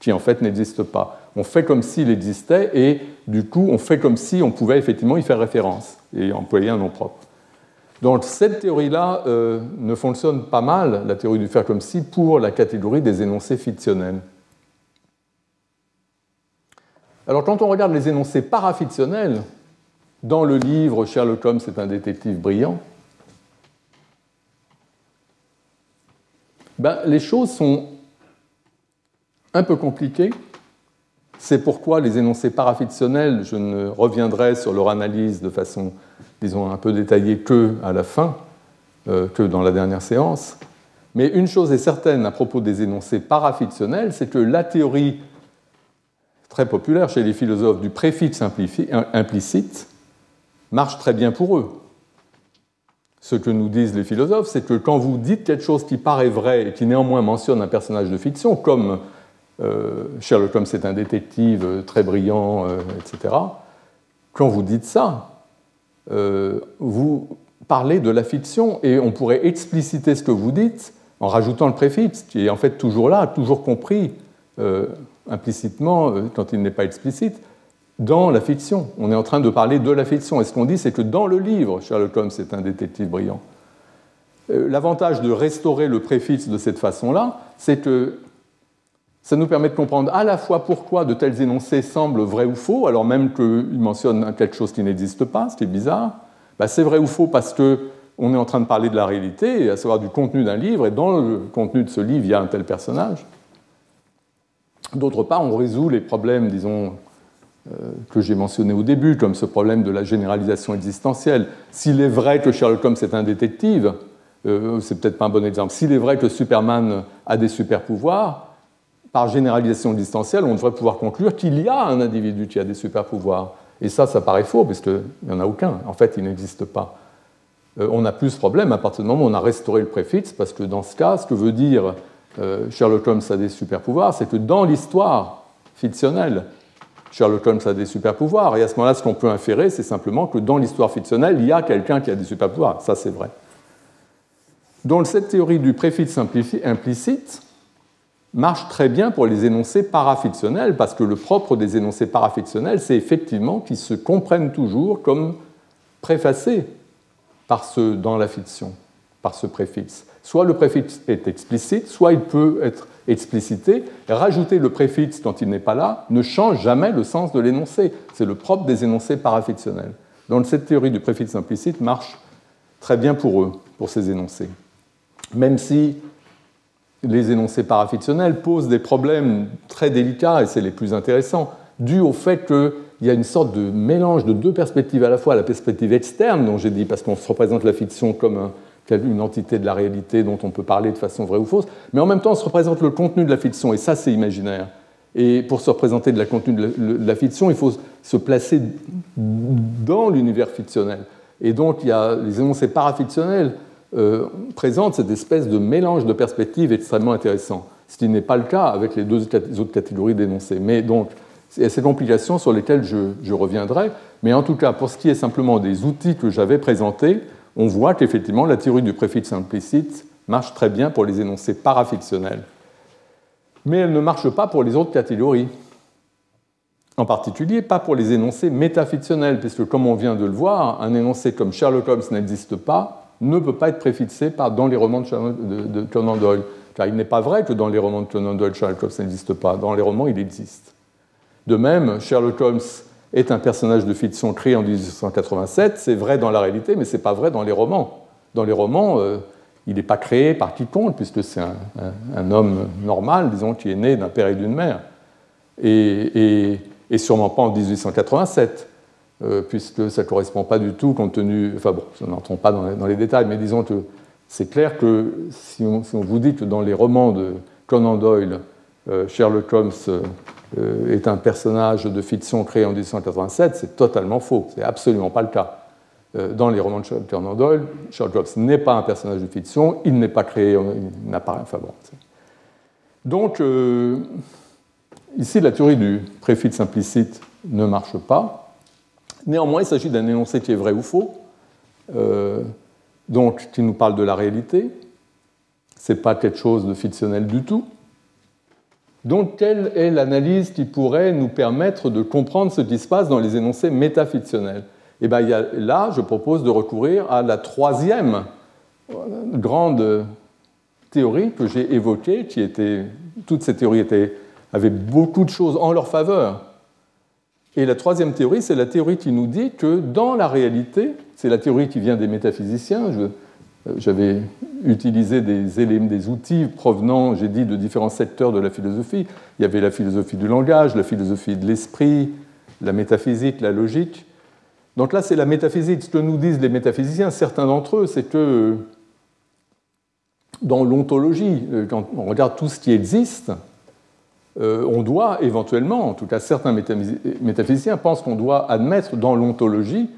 qui en fait n'existe pas. On fait comme s'il existait et du coup on fait comme si on pouvait effectivement y faire référence et employer un nom propre. Donc cette théorie-là euh, ne fonctionne pas mal, la théorie du faire comme si, pour la catégorie des énoncés fictionnels. Alors quand on regarde les énoncés parafictionnels, dans le livre Sherlock Holmes est un détective brillant, ben, les choses sont un peu compliquées. C'est pourquoi les énoncés parafictionnels, je ne reviendrai sur leur analyse de façon disons, un peu détaillé que à la fin, euh, que dans la dernière séance. Mais une chose est certaine à propos des énoncés parafictionnels, c'est que la théorie très populaire chez les philosophes du préfixe implicite marche très bien pour eux. Ce que nous disent les philosophes, c'est que quand vous dites quelque chose qui paraît vrai et qui néanmoins mentionne un personnage de fiction, comme euh, Sherlock Holmes est un détective très brillant, euh, etc., quand vous dites ça, euh, vous parlez de la fiction et on pourrait expliciter ce que vous dites en rajoutant le préfixe, qui est en fait toujours là, toujours compris euh, implicitement euh, quand il n'est pas explicite, dans la fiction. On est en train de parler de la fiction. Et ce qu'on dit, c'est que dans le livre, Sherlock Holmes est un détective brillant. L'avantage de restaurer le préfixe de cette façon-là, c'est que ça nous permet de comprendre à la fois pourquoi de tels énoncés semblent vrais ou faux, alors même qu'ils mentionnent quelque chose qui n'existe pas, ce qui est bizarre. Bah, c'est vrai ou faux parce qu'on est en train de parler de la réalité, à savoir du contenu d'un livre, et dans le contenu de ce livre, il y a un tel personnage. D'autre part, on résout les problèmes, disons, euh, que j'ai mentionnés au début, comme ce problème de la généralisation existentielle. S'il est vrai que Sherlock Holmes est un détective, euh, c'est peut-être pas un bon exemple. S'il est vrai que Superman a des super pouvoirs, par généralisation existentielle, on devrait pouvoir conclure qu'il y a un individu qui a des super pouvoirs. Et ça, ça paraît faux, parce qu'il n'y en a aucun. En fait, il n'existe pas. Euh, on n'a plus ce problème à partir du moment où on a restauré le préfixe, parce que dans ce cas, ce que veut dire euh, Sherlock Holmes a des super pouvoirs, c'est que dans l'histoire fictionnelle, Sherlock Holmes a des super pouvoirs. Et à ce moment-là, ce qu'on peut inférer, c'est simplement que dans l'histoire fictionnelle, il y a quelqu'un qui a des super pouvoirs. Ça, c'est vrai. Donc cette théorie du préfixe implicite marche très bien pour les énoncés parafictionnels, parce que le propre des énoncés parafictionnels, c'est effectivement qu'ils se comprennent toujours comme préfacés par ce dans la fiction, par ce préfixe. Soit le préfixe est explicite, soit il peut être explicité. Rajouter le préfixe quand il n'est pas là ne change jamais le sens de l'énoncé. C'est le propre des énoncés parafictionnels. Donc cette théorie du préfixe implicite marche très bien pour eux, pour ces énoncés même si les énoncés parafictionnels posent des problèmes très délicats, et c'est les plus intéressants, dû au fait qu'il y a une sorte de mélange de deux perspectives à la fois, la perspective externe, dont j'ai dit, parce qu'on se représente la fiction comme une entité de la réalité dont on peut parler de façon vraie ou fausse, mais en même temps on se représente le contenu de la fiction, et ça c'est imaginaire. Et pour se représenter de la contenu de la fiction, il faut se placer dans l'univers fictionnel. Et donc il y a les énoncés parafictionnels euh, présente cette espèce de mélange de perspectives extrêmement intéressant, ce qui n'est pas le cas avec les deux autres catégories d'énoncés. Mais donc, ces complications sur lesquelles je, reviendrai. Mais en tout cas, pour ce qui est simplement des outils que j'avais présentés, on voit qu'effectivement, la théorie du préfixe implicite marche très bien pour les énoncés parafictionnels. Mais elle ne marche pas pour les autres catégories. En particulier, pas pour les énoncés métafictionnels, puisque comme on vient de le voir, un énoncé comme Sherlock Holmes n'existe pas, ne peut pas être préfixé par, dans les romans de, Conan Doyle. Car il n'est pas vrai que dans les romans de Conan Doyle, Sherlock Holmes n'existe pas. Dans les romans, il existe. De même, Sherlock Holmes est un personnage de fiction créé en 1887. C'est vrai dans la réalité, mais ce n'est pas vrai dans les romans. Dans les romans, euh, il n'est pas créé par quiconque, puisque c'est un, homme normal, disons, qui est né d'un père et d'une mère. Et, et sûrement pas en 1887. Euh, puisque ça ne correspond pas du tout compte tenu. Enfin bon, n'entrons pas dans les, détails, mais disons que c'est clair que si on, vous dit que dans les romans de Conan Doyle, euh, Sherlock Holmes euh, est un personnage de fiction créé en 1887, c'est totalement faux. C'est absolument pas le cas. dans les romans de Conan Doyle, Sherlock Holmes n'est pas un personnage de fiction, il n'est pas créé, il n'apparaît. Enfin bon. Donc, ici, la théorie du préfixe implicite ne marche pas. Néanmoins, il s'agit d'un énoncé qui est vrai ou faux, euh, donc qui nous parle de la réalité. Ce n'est pas quelque chose de fictionnel du tout. Donc, quelle est l'analyse qui pourrait nous permettre de comprendre ce qui se passe dans les énoncés métafictionnels? Eh bien, là, je propose de recourir à la troisième euh, grande théorie que j'ai évoquée, qui était, toutes ces théories avaient beaucoup de choses en leur faveur, et la troisième théorie, c'est la théorie qui nous dit que dans la réalité, c'est la théorie qui vient des métaphysiciens, euh, j'avais utilisé des éléments, des outils provenant, j'ai dit, de différents secteurs de la philosophie. Il y avait la philosophie du langage, la philosophie de l'esprit, la métaphysique, la logique. Donc là, c'est la métaphysique. Ce que nous disent les métaphysiciens, certains d'entre eux, c'est que dans l'ontologie, euh, quand on regarde tout ce qui existe, euh, on doit éventuellement, en tout cas certains métaphysiciens pensent qu'on doit admettre dans l'ontologie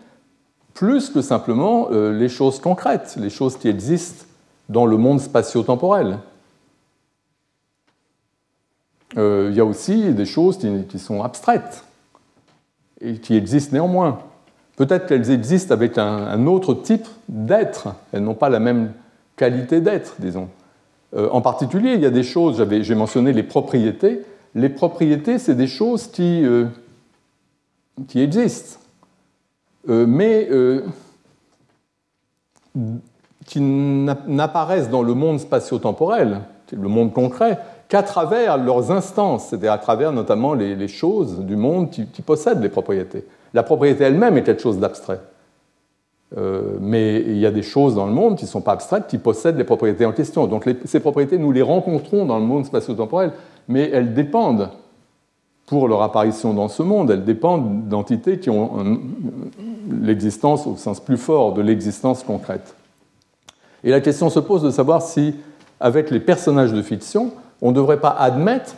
plus que simplement euh, les choses concrètes, les choses qui existent dans le monde spatio-temporel. Euh, il y a aussi des choses qui, sont abstraites et qui existent néanmoins. Peut-être qu'elles existent avec un autre type d'être, elles n'ont pas la même qualité d'être, disons. Euh, en particulier, il y a des choses, j'ai mentionné les propriétés. Les propriétés, c'est des choses qui, euh, existent, euh, mais qui n'apparaissent dans le monde spatio-temporel, le monde concret, qu'à travers leurs instances, c'est-à-dire à travers notamment les, choses du monde qui, qui possèdent les propriétés. La propriété elle-même est quelque chose d'abstrait. Euh, mais il y a des choses dans le monde qui ne sont pas abstraites, qui possèdent les propriétés en question. Donc ces propriétés, nous les rencontrons dans le monde spatio-temporel, mais elles dépendent pour leur apparition dans ce monde. Elles dépendent d'entités qui ont l'existence au sens plus fort de l'existence concrète. Et la question se pose de savoir si, avec les personnages de fiction, on ne devrait pas admettre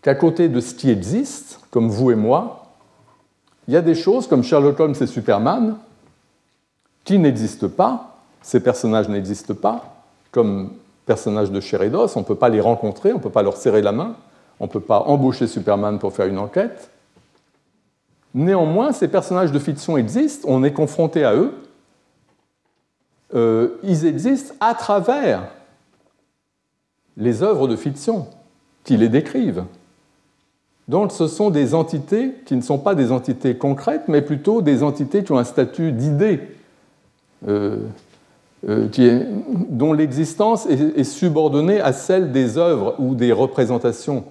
qu'à côté de ce qui existe, comme vous et moi, il y a des choses comme Sherlock Holmes et Superman qui n'existent pas, ces personnages n'existent pas, comme personnages de Sheridos, on ne peut pas les rencontrer, on ne peut pas leur serrer la main, on ne peut pas embaucher Superman pour faire une enquête. Néanmoins, ces personnages de fiction existent, on est confronté à eux, euh, ils existent à travers les œuvres de fiction qui les décrivent. Donc ce sont des entités qui ne sont pas des entités concrètes, mais plutôt des entités qui ont un statut d'idée, euh, euh, dont l'existence est, subordonnée à celle des œuvres ou des représentations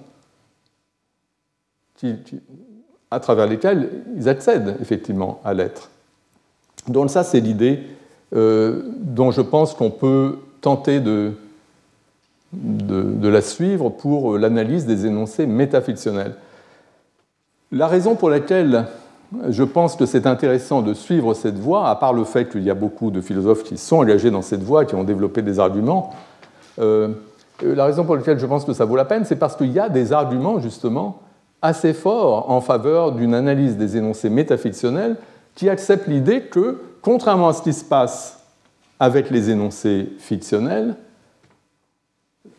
à travers lesquelles ils accèdent effectivement à l'être. Donc ça, c'est l'idée euh, dont je pense qu'on peut tenter de, de, la suivre pour l'analyse des énoncés métafictionnels. La raison pour laquelle je pense que c'est intéressant de suivre cette voie, à part le fait qu'il y a beaucoup de philosophes qui sont engagés dans cette voie, qui ont développé des arguments, euh, la raison pour laquelle je pense que ça vaut la peine, c'est parce qu'il y a des arguments justement assez forts en faveur d'une analyse des énoncés métafictionnels qui acceptent l'idée que, contrairement à ce qui se passe avec les énoncés fictionnels,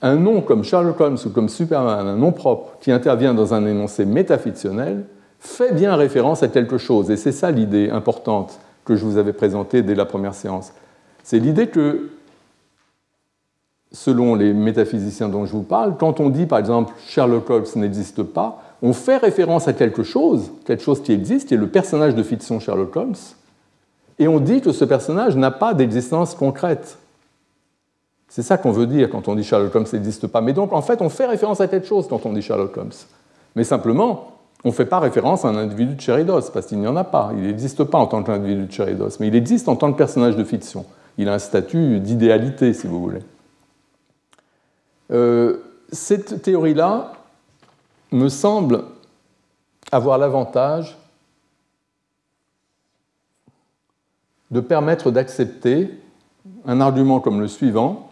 un nom comme Sherlock Holmes ou comme Superman, un nom propre qui intervient dans un énoncé métafictionnel, fait bien référence à quelque chose. Et c'est ça l'idée importante que je vous avais présentée dès la première séance. C'est l'idée que, selon les métaphysiciens dont je vous parle, quand on dit par exemple Sherlock Holmes n'existe pas, on fait référence à quelque chose, quelque chose qui existe, qui est le personnage de fiction Sherlock Holmes, et on dit que ce personnage n'a pas d'existence concrète. C'est ça qu'on veut dire quand on dit Sherlock Holmes n'existe pas. Mais donc, en fait, on fait référence à quelque chose quand on dit Sherlock Holmes. Mais simplement, on ne fait pas référence à un individu de Cheridos, parce qu'il n'y en a pas. Il n'existe pas en tant qu'individu de Cheridos, mais il existe en tant que personnage de fiction. Il a un statut d'idéalité, si vous voulez. Euh, cette théorie-là me semble avoir l'avantage de permettre d'accepter un argument comme le suivant,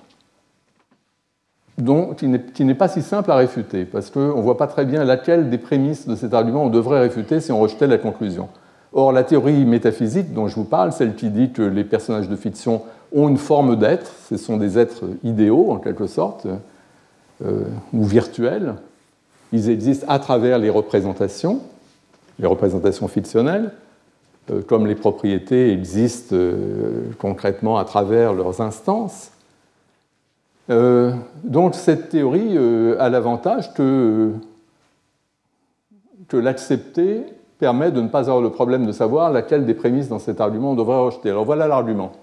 qui n'est pas si simple à réfuter, parce qu'on ne voit pas très bien laquelle des prémices de cet argument on devrait réfuter si on rejetait la conclusion. Or, la théorie métaphysique dont je vous parle, celle qui dit que les personnages de fiction ont une forme d'être, ce sont des êtres idéaux en quelque sorte, euh, ou virtuels, ils existent à travers les représentations, les représentations fictionnelles, euh, comme les propriétés existent euh, concrètement à travers leurs instances. Euh, donc cette théorie euh, a l'avantage que, que l'accepter permet de ne pas avoir le problème de savoir laquelle des prémices dans cet argument on devrait rejeter. Alors voilà l'argument.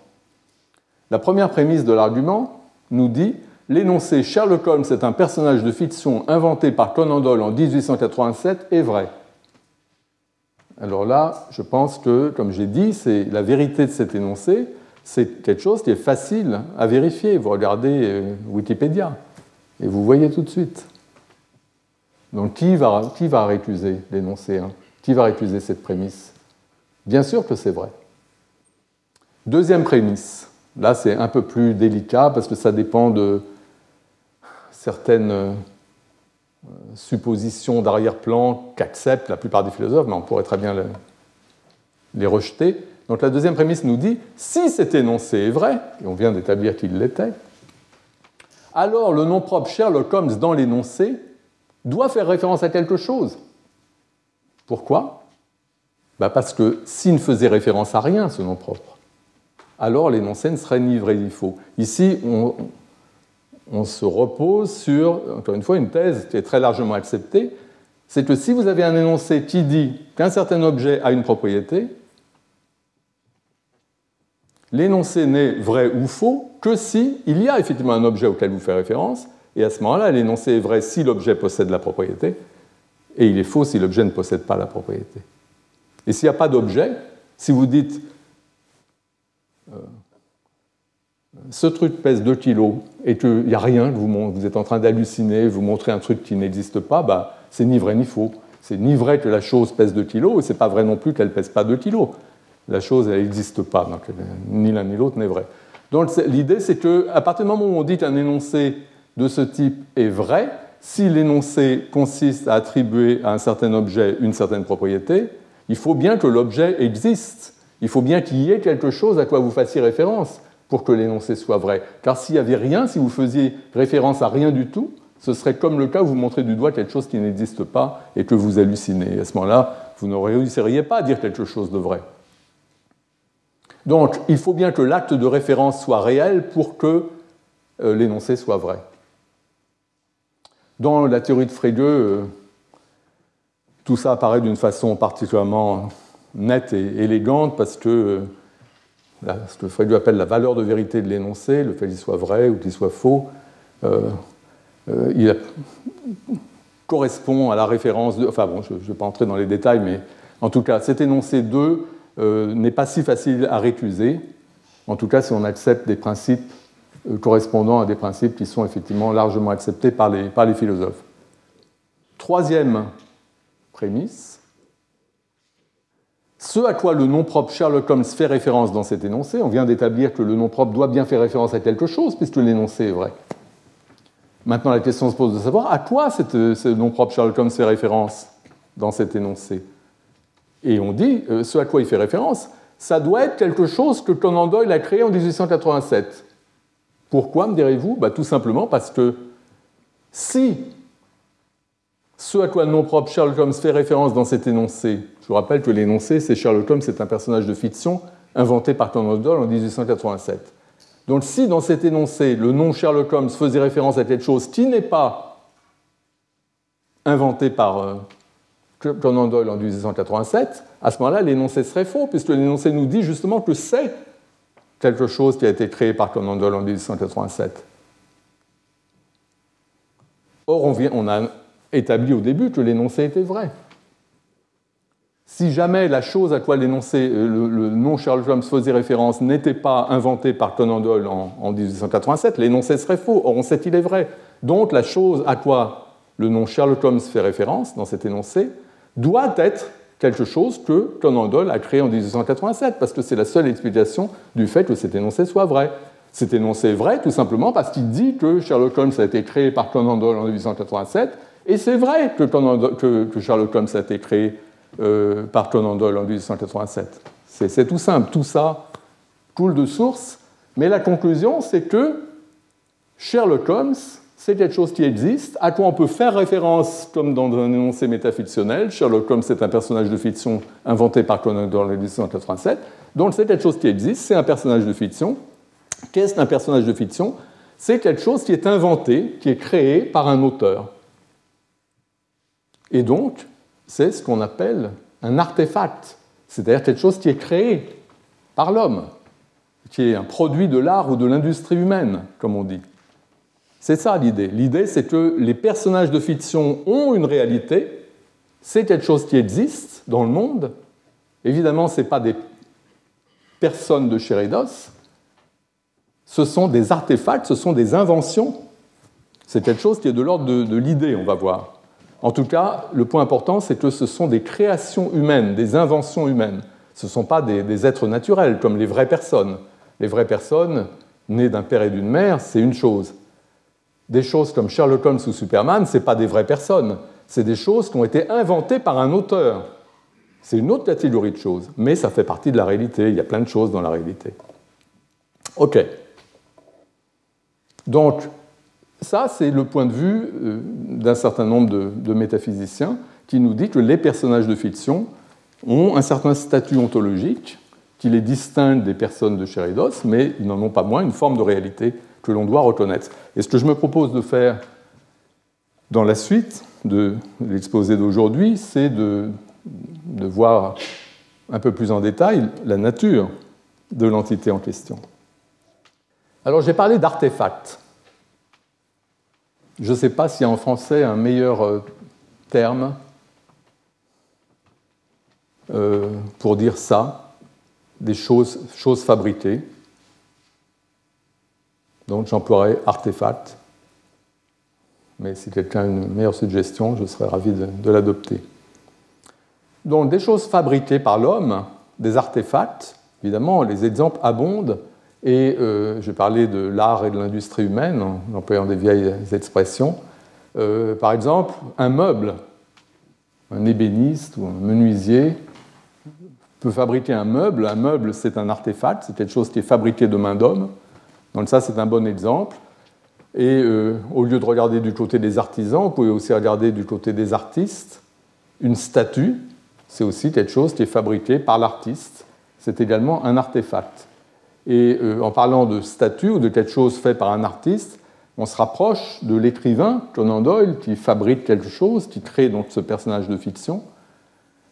La première prémisse de l'argument nous dit l'énoncé Sherlock Holmes est un personnage de fiction inventé par Conan Doyle en 1887 est vrai. Alors là, je pense que, comme j'ai dit, c'est la vérité de cet énoncé c'est quelque chose qui est facile à vérifier. Vous regardez euh, Wikipédia et vous voyez tout de suite. Donc qui va, récuser l'énoncé hein? Qui va récuser cette prémisse? Bien sûr que c'est vrai. Deuxième prémisse. Là, c'est un peu plus délicat parce que ça dépend de certaines euh, suppositions d'arrière-plan qu'acceptent la plupart des philosophes, mais on pourrait très bien les rejeter. Donc la deuxième prémisse nous dit, si cet énoncé est vrai, et on vient d'établir qu'il l'était, alors le nom propre Sherlock Holmes dans l'énoncé doit faire référence à quelque chose. Pourquoi? Bah Parce que s'il ne faisait référence à rien, ce nom propre, alors l'énoncé ne serait ni vrai ni faux. Ici, on, on se repose sur, encore une fois, une thèse qui est très largement acceptée, c'est que si vous avez un énoncé qui dit qu'un certain objet a une propriété, l'énoncé n'est vrai ou faux que si il y a effectivement un objet auquel vous faites référence, et à ce moment-là, l'énoncé est vrai si l'objet possède la propriété, et il est faux si l'objet ne possède pas la propriété. Et s'il n'y a pas d'objet, si vous dites euh, ce truc pèse 2 kg et qu'il n'y a rien, que vous, êtes en train d'halluciner, vous montrez un truc qui n'existe pas, bah, c'est ni vrai ni faux. C'est ni vrai que la chose pèse 2 kg, et c'est pas vrai non plus qu'elle pèse pas 2 kg. La chose, n'existe pas, donc ni l'un ni l'autre n'est vrai. Donc l'idée, c'est qu'à partir du moment où on dit qu'un énoncé de ce type est vrai, si l'énoncé consiste à attribuer à un certain objet une certaine propriété, il faut bien que l'objet existe. Il faut bien qu'il y ait quelque chose à quoi vous fassiez référence pour que l'énoncé soit vrai. Car s'il n'y avait rien, si vous faisiez référence à rien du tout, ce serait comme le cas où vous montrez du doigt quelque chose qui n'existe pas et que vous hallucinez. à ce moment-là, vous ne réussiriez pas à dire quelque chose de vrai. Donc, il faut bien que l'acte de référence soit réel pour que euh, l'énoncé soit vrai. Dans la théorie de Frege, euh, tout ça apparaît d'une façon particulièrement nette et élégante parce que euh, ce que Frege appelle la valeur de vérité de l'énoncé, le fait qu'il soit vrai ou qu'il soit faux, il correspond à la référence de. Enfin bon, je ne vais pas entrer dans les détails, mais en tout cas, cet énoncé 2 euh, n'est pas si facile à récuser, en tout cas si on accepte des principes euh, correspondant à des principes qui sont effectivement largement acceptés par les, par les philosophes. Troisième prémisse, ce à quoi le nom propre Sherlock Holmes fait référence dans cet énoncé, on vient d'établir que le nom propre doit bien faire référence à quelque chose, puisque l'énoncé est vrai. Maintenant, la question se pose de savoir à quoi ce nom propre Sherlock Holmes fait référence dans cet énoncé. Et on dit, euh, ce à quoi il fait référence, ça doit être quelque chose que Conan Doyle a créé en 1887. Pourquoi, me direz-vous? Bah, Tout simplement parce que si ce à quoi le nom propre Sherlock Holmes fait référence dans cet énoncé, je vous rappelle que l'énoncé, c'est Sherlock Holmes, c'est un personnage de fiction inventé par Conan Doyle en 1887. Donc si dans cet énoncé, le nom Sherlock Holmes faisait référence à quelque chose qui n'est pas inventé par euh, Conan Doyle en 1887, à ce moment-là, l'énoncé serait faux, puisque l'énoncé nous dit justement que c'est quelque chose qui a été créé par Conan Doyle en 1887. Or, on, a établi au début que l'énoncé était vrai. Si jamais la chose à quoi l'énoncé, euh, le, nom Sherlock Holmes faisait référence n'était pas inventé par Conan Doyle en, en 1887, l'énoncé serait faux. Or, on sait qu'il est vrai. Donc, la chose à quoi le nom Sherlock Holmes fait référence dans cet énoncé doit être quelque chose que Conan a créé en 1887, parce que c'est la seule explication du fait que cet énoncé soit vrai. Cet énoncé est vrai tout simplement parce qu'il dit que Sherlock Holmes a été créé par Conan Doyle en 1887, et c'est vrai que, Sherlock Holmes a été créé euh, par Conan Doyle en 1887. C'est tout simple, tout ça coule de source, mais la conclusion, c'est que Sherlock Holmes c'est quelque chose qui existe, à quoi on peut faire référence comme dans un énoncé métafictionnel. Sherlock Holmes, c'est un personnage de fiction inventé par Conan Doyle en 1887. Donc c'est quelque chose qui existe, c'est un personnage de fiction. Qu'est-ce qu'un personnage de fiction? C'est quelque chose qui est inventé, qui est créé par un auteur. Et donc, c'est ce qu'on appelle un artefact, c'est-à-dire quelque chose qui est créé par l'homme, qui est un produit de l'art ou de l'industrie humaine, comme on dit. C'est ça l'idée. L'idée, c'est que les personnages de fiction ont une réalité, c'est quelque chose qui existe dans le monde. Évidemment, ce n'est pas des personnes de Chéridos, ce sont des artefacts, ce sont des inventions. C'est quelque chose qui est de l'ordre de, l'idée, on va voir. En tout cas, le point important, c'est que ce sont des créations humaines, des inventions humaines. Ce ne sont pas des êtres naturels comme les vraies personnes. Les vraies personnes, nées d'un père et d'une mère, c'est une chose des choses comme Sherlock Holmes ou Superman, ce pas des vraies personnes, c'est des choses qui ont été inventées par un auteur. C'est une autre catégorie de choses, mais ça fait partie de la réalité, il y a plein de choses dans la réalité. OK. Donc, ça, c'est le point de vue euh, d'un certain nombre de, métaphysiciens qui nous dit que les personnages de fiction ont un certain statut ontologique qui les distingue des personnes de Chéridos, mais ils n'en ont pas moins une forme de réalité que l'on doit reconnaître. Et ce que je me propose de faire dans la suite de l'exposé d'aujourd'hui, c'est de, voir un peu plus en détail la nature de l'entité en question. Alors j'ai parlé d'artefact. Je ne sais pas s'il y a en français un meilleur euh, terme euh, pour dire ça, des choses fabriquées. Donc j'emploierai artefact. Mais si quelqu'un a une meilleure suggestion, je serais ravi de, l'adopter. Donc des choses fabriquées par l'homme, des artefacts, évidemment, les exemples abondent, et euh, je parlais de l'art et de l'industrie humaine, en employant des vieilles expressions. Euh, par exemple, un meuble, un ébéniste ou un menuisier peut fabriquer un meuble. Un meuble, c'est un artefact, c'est quelque chose qui est fabriqué de main d'homme. Donc ça, c'est un bon exemple. Et euh, au lieu de regarder du côté des artisans, vous pouvez aussi regarder du côté des artistes. Une statue, c'est aussi quelque chose qui est fabriqué par l'artiste. C'est également un artefact. Et euh, en parlant de statue ou de quelque chose fait par un artiste, on se rapproche de l'écrivain Conan Doyle qui fabrique quelque chose, qui crée donc ce personnage de fiction.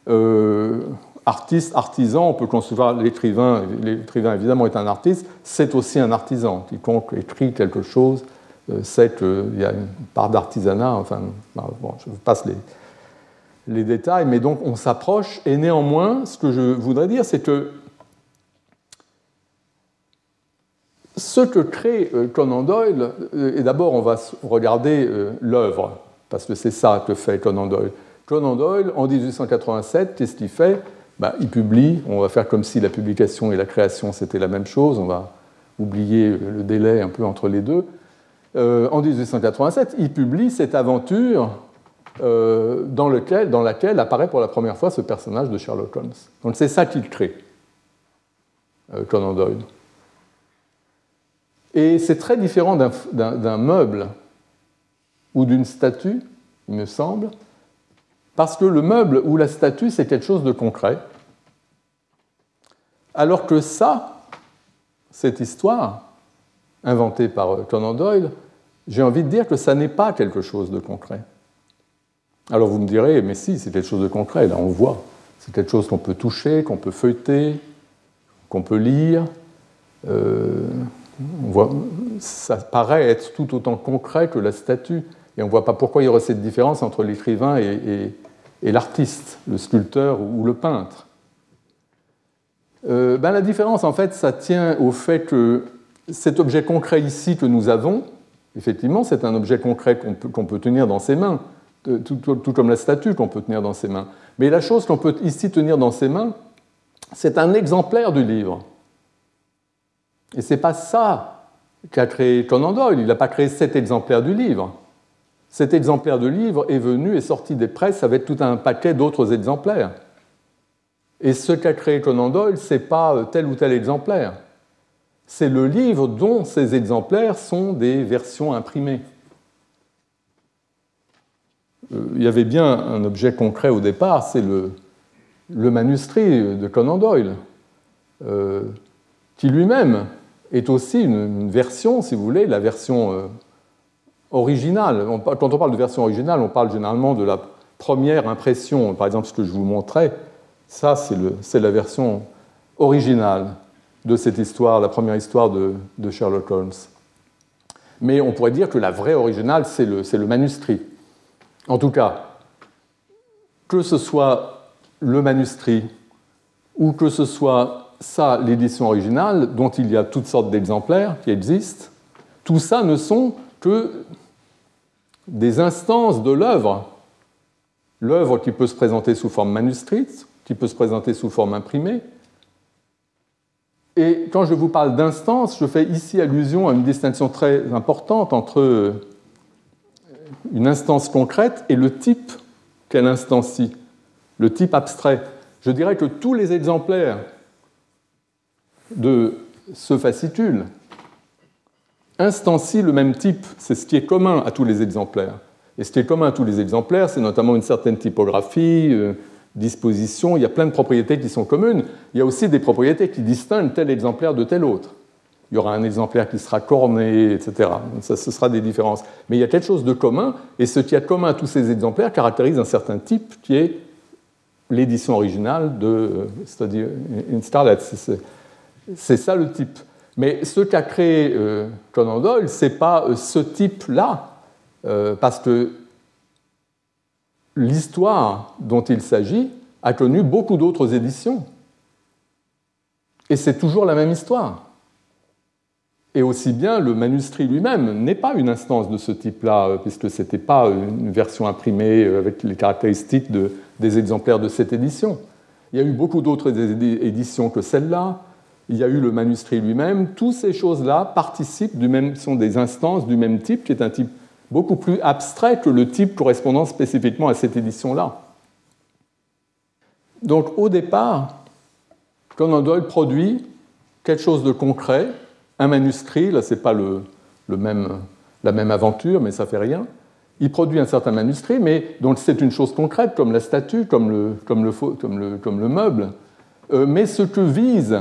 Euh, artiste, artisan, on peut concevoir l'écrivain, l'écrivain évidemment est un artiste, c'est aussi un artisan. Quiconque écrit quelque chose euh, sait qu'il y a une part d'artisanat, enfin, bon, je passe les, les détails, mais donc on s'approche, et néanmoins, ce que je voudrais dire, c'est que ce que crée euh, Conan Doyle, euh, et d'abord on va regarder euh, l'œuvre, parce que c'est ça que fait Conan Doyle. Conan Doyle, en 1887, qu'est-ce qu'il fait? Bah, Il publie, on va faire comme si la publication et la création c'était la même chose, on va oublier le délai un peu entre les deux. en 1887, il publie cette aventure dans, lequel, dans laquelle apparaît pour la première fois ce personnage de Sherlock Holmes. Donc c'est ça qu'il crée, Conan Doyle. Et c'est très différent d'un meuble ou d'une statue, il me semble, parce que le meuble ou la statue, c'est quelque chose de concret. Alors que ça, cette histoire, inventée par Conan Doyle, j'ai envie de dire que ça n'est pas quelque chose de concret. Alors vous me direz, mais si, c'est quelque chose de concret, là on voit. C'est quelque chose qu'on peut toucher, qu'on peut feuilleter, qu'on peut lire. Euh, ça paraît être tout autant concret que la statue. Et on ne voit pas pourquoi il y aurait cette différence entre l'écrivain et, l'artiste, le sculpteur ou le peintre. Euh, ben, la différence, en fait, ça tient au fait que cet objet concret ici que nous avons, effectivement, c'est un objet concret qu'on peut, tenir dans ses mains, tout, tout comme la statue qu'on peut tenir dans ses mains. Mais la chose qu'on peut ici tenir dans ses mains, c'est un exemplaire du livre. Et ce n'est pas ça qu'a créé Conan Doyle. Il n'a pas créé cet exemplaire du livre. Cet exemplaire de livre est venu et sorti des presses avec tout un paquet d'autres exemplaires. Et ce qu'a créé Conan Doyle, ce n'est pas euh, tel ou tel exemplaire. C'est le livre dont ces exemplaires sont des versions imprimées. Euh, il y avait bien un objet concret au départ, c'est le, manuscrit de Conan Doyle. Euh, qui lui-même est aussi une, version, si vous voulez, la version originale. quand on parle de version originale, on parle généralement de la première impression. Par exemple, ce que je vous montrais, ça, c'est la version originale de cette histoire, la première histoire de, Sherlock Holmes. Mais on pourrait dire que la vraie originale, c'est le, le manuscrit. En tout cas, que ce soit le manuscrit ou que ce soit ça, l'édition originale, dont il y a toutes sortes d'exemplaires qui existent, tout ça ne sont que des instances de l'œuvre. L'œuvre qui peut se présenter sous forme manuscrite, qui peut se présenter sous forme imprimée. Et quand je vous parle d'instance, je fais ici allusion à une distinction très importante entre une instance concrète et le type qu'elle instancie, le type abstrait. Je dirais que tous les exemplaires de ce fascicule instancie le même type. C'est ce qui est commun à tous les exemplaires. Et ce qui est commun à tous les exemplaires, c'est notamment une certaine typographie, euh, disposition. Il y a plein de propriétés qui sont communes. Il y a aussi des propriétés qui distinguent tel exemplaire de tel autre. Il y aura un exemplaire qui sera corné, etc. ce sera des différences. Mais il y a quelque chose de commun, et ce qui est commun à tous ces exemplaires caractérise un certain type qui est l'édition originale de euh, c'est-à-dire Starlet. C'est ça le type. Mais ce qu'a créé euh, Conan Doyle, ce n'est pas euh, ce type-là, euh, parce que l'histoire dont il s'agit a connu beaucoup d'autres éditions. Et c'est toujours la même histoire. Et aussi bien, le manuscrit lui-même n'est pas une instance de ce type-là, puisque ce n'était pas une version imprimée avec les caractéristiques de, des exemplaires de cette édition. Il y a eu beaucoup d'autres éditions que celle-là. Il y a eu le manuscrit lui-même. Toutes ces choses-là participent du même, sont des instances du même type, qui est un type beaucoup plus abstrait que le type correspondant spécifiquement à cette édition-là. Donc au départ, Conan Doyle produit quelque chose de concret, un manuscrit, là c'est pas le, même, la même aventure, mais ça fait rien. Il produit un certain manuscrit, mais donc c'est une chose concrète, comme la statue, comme le, comme le, comme le, comme le meuble. Euh, mais ce que vise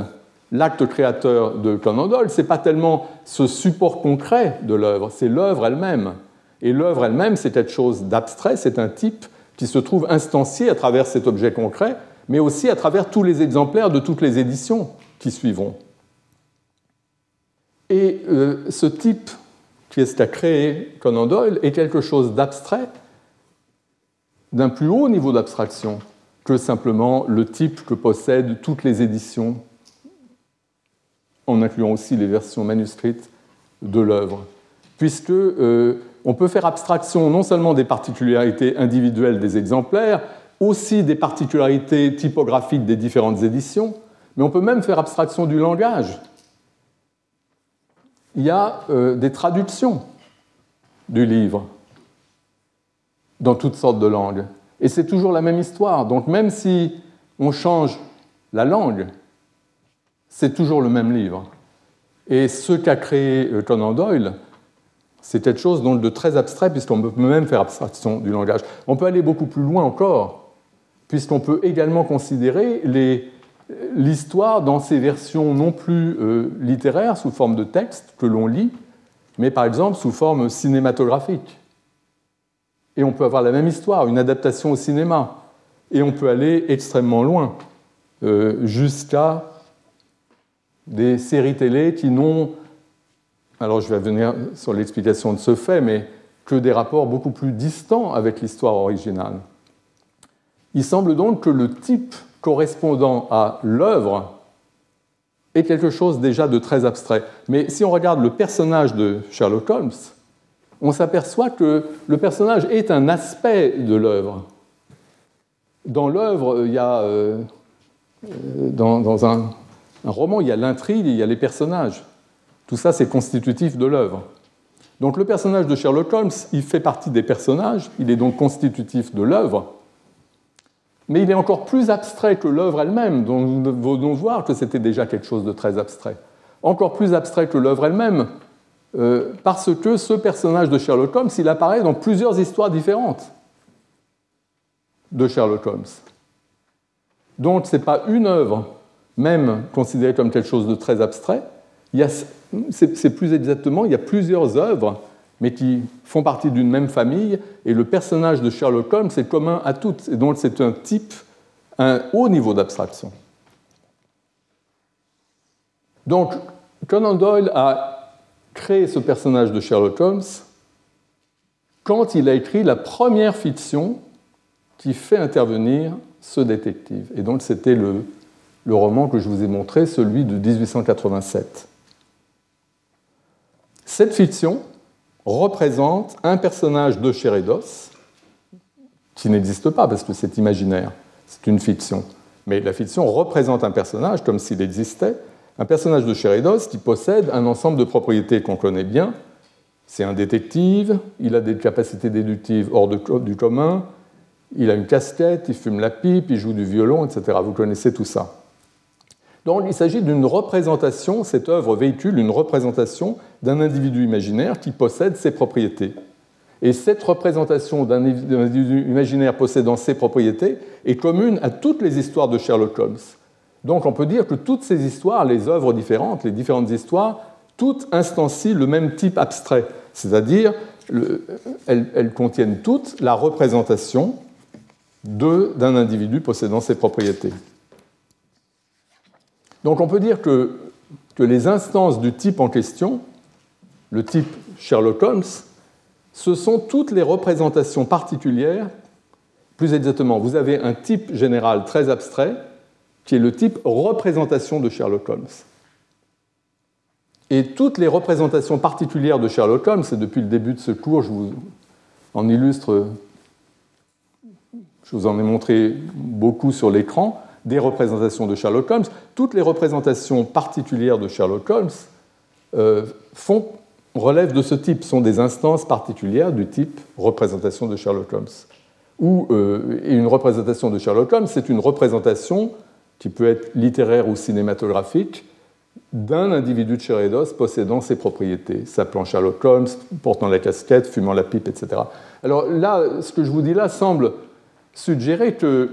l'acte créateur de Conan Doyle, ce n'est pas tellement ce support concret de l'œuvre, c'est l'œuvre elle-même. Et l'œuvre elle-même, c'est quelque chose d'abstrait, c'est un type qui se trouve instancié à travers cet objet concret, mais aussi à travers tous les exemplaires de toutes les éditions qui suivront. Et euh, ce type qui est à créer Conan Doyle est quelque chose d'abstrait, d'un plus haut niveau d'abstraction que simplement le type que possèdent toutes les éditions, en incluant aussi les versions manuscrites de l'œuvre. Puisque euh, on peut faire abstraction non seulement des particularités individuelles des exemplaires, aussi des particularités typographiques des différentes éditions, mais on peut même faire abstraction du langage. Il y a euh, des traductions du livre dans toutes sortes de langues. Et c'est toujours la même histoire. Donc même si on change la langue, c'est toujours le même livre. Et ce qu'a créé euh, Conan Doyle, c'est quelque chose de très abstrait, puisqu'on peut même faire abstraction du langage. On peut aller beaucoup plus loin encore, puisqu'on peut également considérer l'histoire dans ses versions non plus euh, littéraires, sous forme de texte que l'on lit, mais par exemple sous forme cinématographique. Et on peut avoir la même histoire, une adaptation au cinéma. Et on peut aller extrêmement loin, euh, jusqu'à des séries télé qui n'ont alors je vais venir sur l'explication de ce fait, mais que des rapports beaucoup plus distants avec l'histoire originale. Il semble donc que le type correspondant à l'œuvre est quelque chose déjà de très abstrait. Mais si on regarde le personnage de Sherlock Holmes, on s'aperçoit que le personnage est un aspect de l'œuvre. Dans l'œuvre, il y a, euh, dans, un roman, il y a l'intrigue, il y a les personnages. Tout ça, c'est constitutif de l'œuvre. Donc le personnage de Sherlock Holmes, il fait partie des personnages, il est donc constitutif de l'œuvre, mais il est encore plus abstrait que l'œuvre elle-même, dont nous venons voir que c'était déjà quelque chose de très abstrait. Encore plus abstrait que l'œuvre elle-même, euh, parce que ce personnage de Sherlock Holmes, il apparaît dans plusieurs histoires différentes de Sherlock Holmes. Donc ce n'est pas une œuvre, même considérée comme quelque chose de très abstrait, c'est plus exactement, il y a plusieurs œuvres, mais qui font partie d'une même famille, et le personnage de Sherlock Holmes est commun à toutes, et donc c'est un type, un haut niveau d'abstraction. Donc, Conan Doyle a créé ce personnage de Sherlock Holmes quand il a écrit la première fiction qui fait intervenir ce détective. Et donc, c'était le, le roman que je vous ai montré, celui de 1887. Cette fiction représente un personnage de chair qui n'existe pas parce que c'est imaginaire, c'est une fiction. Mais la fiction représente un personnage comme s'il existait, un personnage de chair qui possède un ensemble de propriétés qu'on connaît bien. C'est un détective, il a des capacités déductives hors du commun, il a une casquette, il fume la pipe, il joue du violon, etc. Vous connaissez tout ça. Donc il s'agit d'une représentation, cette œuvre véhicule une représentation d'un individu imaginaire qui possède ses propriétés. Et cette représentation d'un individu imaginaire possédant ses propriétés est commune à toutes les histoires de Sherlock Holmes. Donc on peut dire que toutes ces histoires, les œuvres différentes, les différentes histoires, toutes instancient le même type abstrait, c'est-à-dire elles, contiennent toutes la représentation d'un individu possédant ses propriétés. Donc on peut dire que, les instances du type en question, le type Sherlock Holmes, ce sont toutes les représentations particulières. Plus exactement, vous avez un type général très abstrait qui est le type représentation de Sherlock Holmes. Et toutes les représentations particulières de Sherlock Holmes, et depuis le début de ce cours, je vous en illustre je vous en ai montré beaucoup sur l'écran, des représentations de Sherlock Holmes. Toutes les représentations particulières de Sherlock Holmes euh, font, relèvent de ce type, sont des instances particulières du type représentation de Sherlock Holmes. Ou euh, une représentation de Sherlock Holmes, c'est une représentation qui peut être littéraire ou cinématographique d'un individu de Cheredos possédant ses propriétés, s'appelant Sherlock Holmes, portant la casquette, fumant la pipe, etc. Alors là, ce que je vous dis là semble suggérer que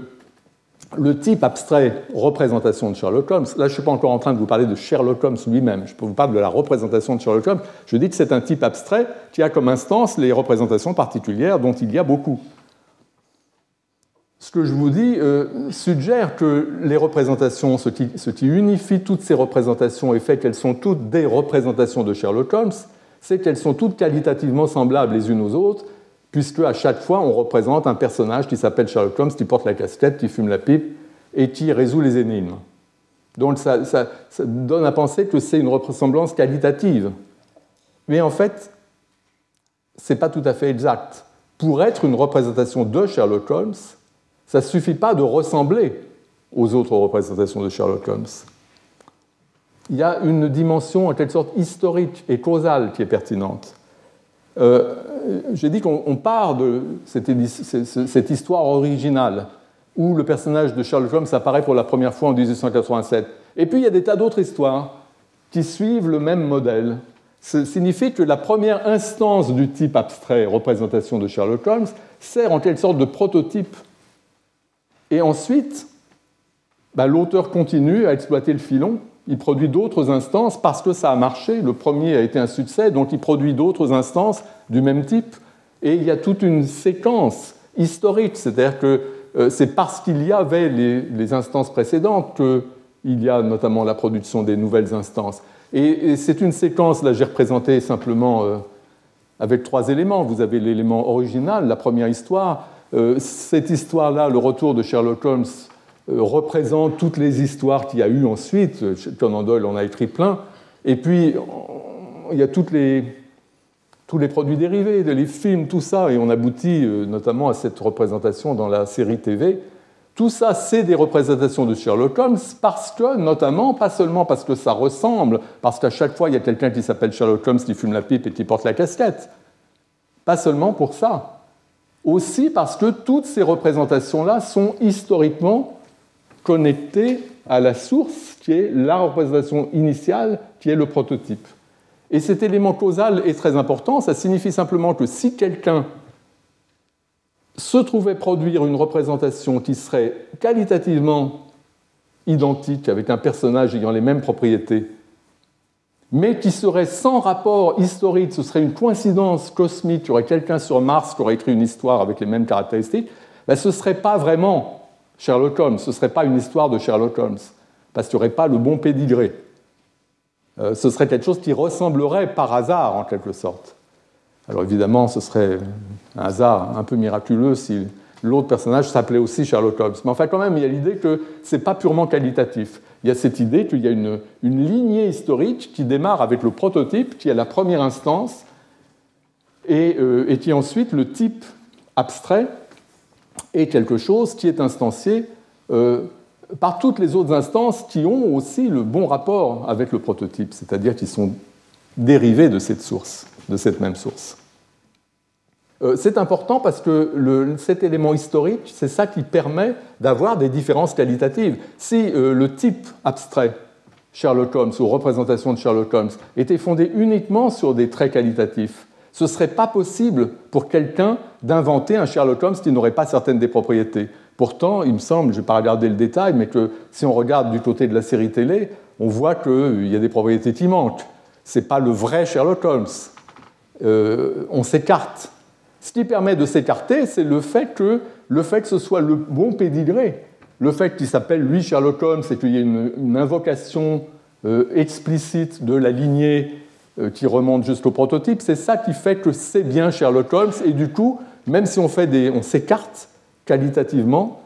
le type abstrait représentation de Sherlock Holmes, là je ne suis pas encore en train de vous parler de Sherlock Holmes lui-même, je vous parle de la représentation de Sherlock Holmes, je dis que c'est un type abstrait qui a comme instance les représentations particulières dont il y a beaucoup. Ce que je vous dis euh, suggère que les représentations, ce qui, unifie toutes ces représentations et fait qu'elles sont toutes des représentations de Sherlock Holmes, c'est qu'elles sont toutes qualitativement semblables les unes aux autres, puisque à chaque fois on représente un personnage qui s'appelle Sherlock Holmes, qui porte la casquette, qui fume la pipe et qui résout les énigmes. Donc ça, donne à penser que c'est une ressemblance qualitative. Mais en fait, ce n'est pas tout à fait exact. Pour être une représentation de Sherlock Holmes, ça ne suffit pas de ressembler aux autres représentations de Sherlock Holmes. Il y a une dimension en quelque sorte historique et causale qui est pertinente. Euh, j'ai dit qu'on part de cette, histoire originale où le personnage de Sherlock Holmes apparaît pour la première fois en 1887. Et puis il y a des tas d'autres histoires qui suivent le même modèle. Ce signifie que la première instance du type abstrait, représentation de Sherlock Holmes, sert en quelque sorte de prototype. Et ensuite, bah, l'auteur continue à exploiter le filon il produit d'autres instances parce que ça a marché. Le premier a été un succès, donc il produit d'autres instances du même type. Et il y a toute une séquence historique, c'est-à-dire que euh, c'est parce qu'il y avait les, instances précédentes qu'il y a notamment la production des nouvelles instances. Et, c'est une séquence, là j'ai représenté simplement euh, avec trois éléments. Vous avez l'élément original, la première histoire. Euh, cette histoire-là, le retour de Sherlock Holmes représente toutes les histoires qu'il y a eu ensuite. Conan Doyle en a écrit plein. Et puis, il y a toutes les, tous les produits dérivés, les films, tout ça, et on aboutit euh, notamment à cette représentation dans la série TV. Tout ça, c'est des représentations de Sherlock Holmes parce que, notamment, pas seulement parce que ça ressemble, parce qu'à chaque fois, il y a quelqu'un qui s'appelle Sherlock Holmes qui fume la pipe et qui porte la casquette. Pas seulement pour ça. Aussi parce que toutes ces représentations-là sont historiquement connecté à la source qui est la représentation initiale, qui est le prototype. Et cet élément causal est très important, ça signifie simplement que si quelqu'un se trouvait produire une représentation qui serait qualitativement identique avec un personnage ayant les mêmes propriétés, mais qui serait sans rapport historique, ce serait une coïncidence cosmique, il y aurait quelqu'un sur Mars qui aurait écrit une histoire avec les mêmes caractéristiques, ben ce ne serait pas vraiment Sherlock Holmes. Ce ne serait pas une histoire de Sherlock Holmes, parce qu'il n'y aurait pas le bon pédigré. Euh, ce serait quelque chose qui ressemblerait par hasard, en quelque sorte. Alors évidemment, ce serait un hasard un peu miraculeux si l'autre personnage s'appelait aussi Sherlock Holmes. Mais enfin, quand même, il y a l'idée que ce n'est pas purement qualitatif. Il y a cette idée qu'il y a une, lignée historique qui démarre avec le prototype, qui est la première instance, et, euh, et qui est ensuite le type abstrait est quelque chose qui est instancié euh, par toutes les autres instances qui ont aussi le bon rapport avec le prototype, c'est-à-dire qui sont dérivées de cette source, de cette même source. Euh, c'est important parce que cet élément historique, c'est ça qui permet d'avoir des différences qualitatives. Si euh, le type abstrait Sherlock Holmes ou représentation de Sherlock Holmes était fondé uniquement sur des traits qualitatifs, ce ne serait pas possible pour quelqu'un d'inventer un Sherlock Holmes qui n'aurait pas certaines des propriétés. Pourtant, il me semble, je ne vais pas regarder le détail, mais que si on regarde du côté de la série télé, on voit qu'il y a des propriétés qui manquent. Ce n'est pas le vrai Sherlock Holmes. Euh, on s'écarte. Ce qui permet de s'écarter, c'est le fait que le fait que ce soit le bon pédigré, le fait qu'il s'appelle lui Sherlock Holmes et qu'il y ait une, invocation euh, explicite de la lignée euh, qui remonte jusqu'au prototype, c'est ça qui fait que c'est bien Sherlock Holmes. Et du coup, même si on, fait des, on s'écarte qualitativement,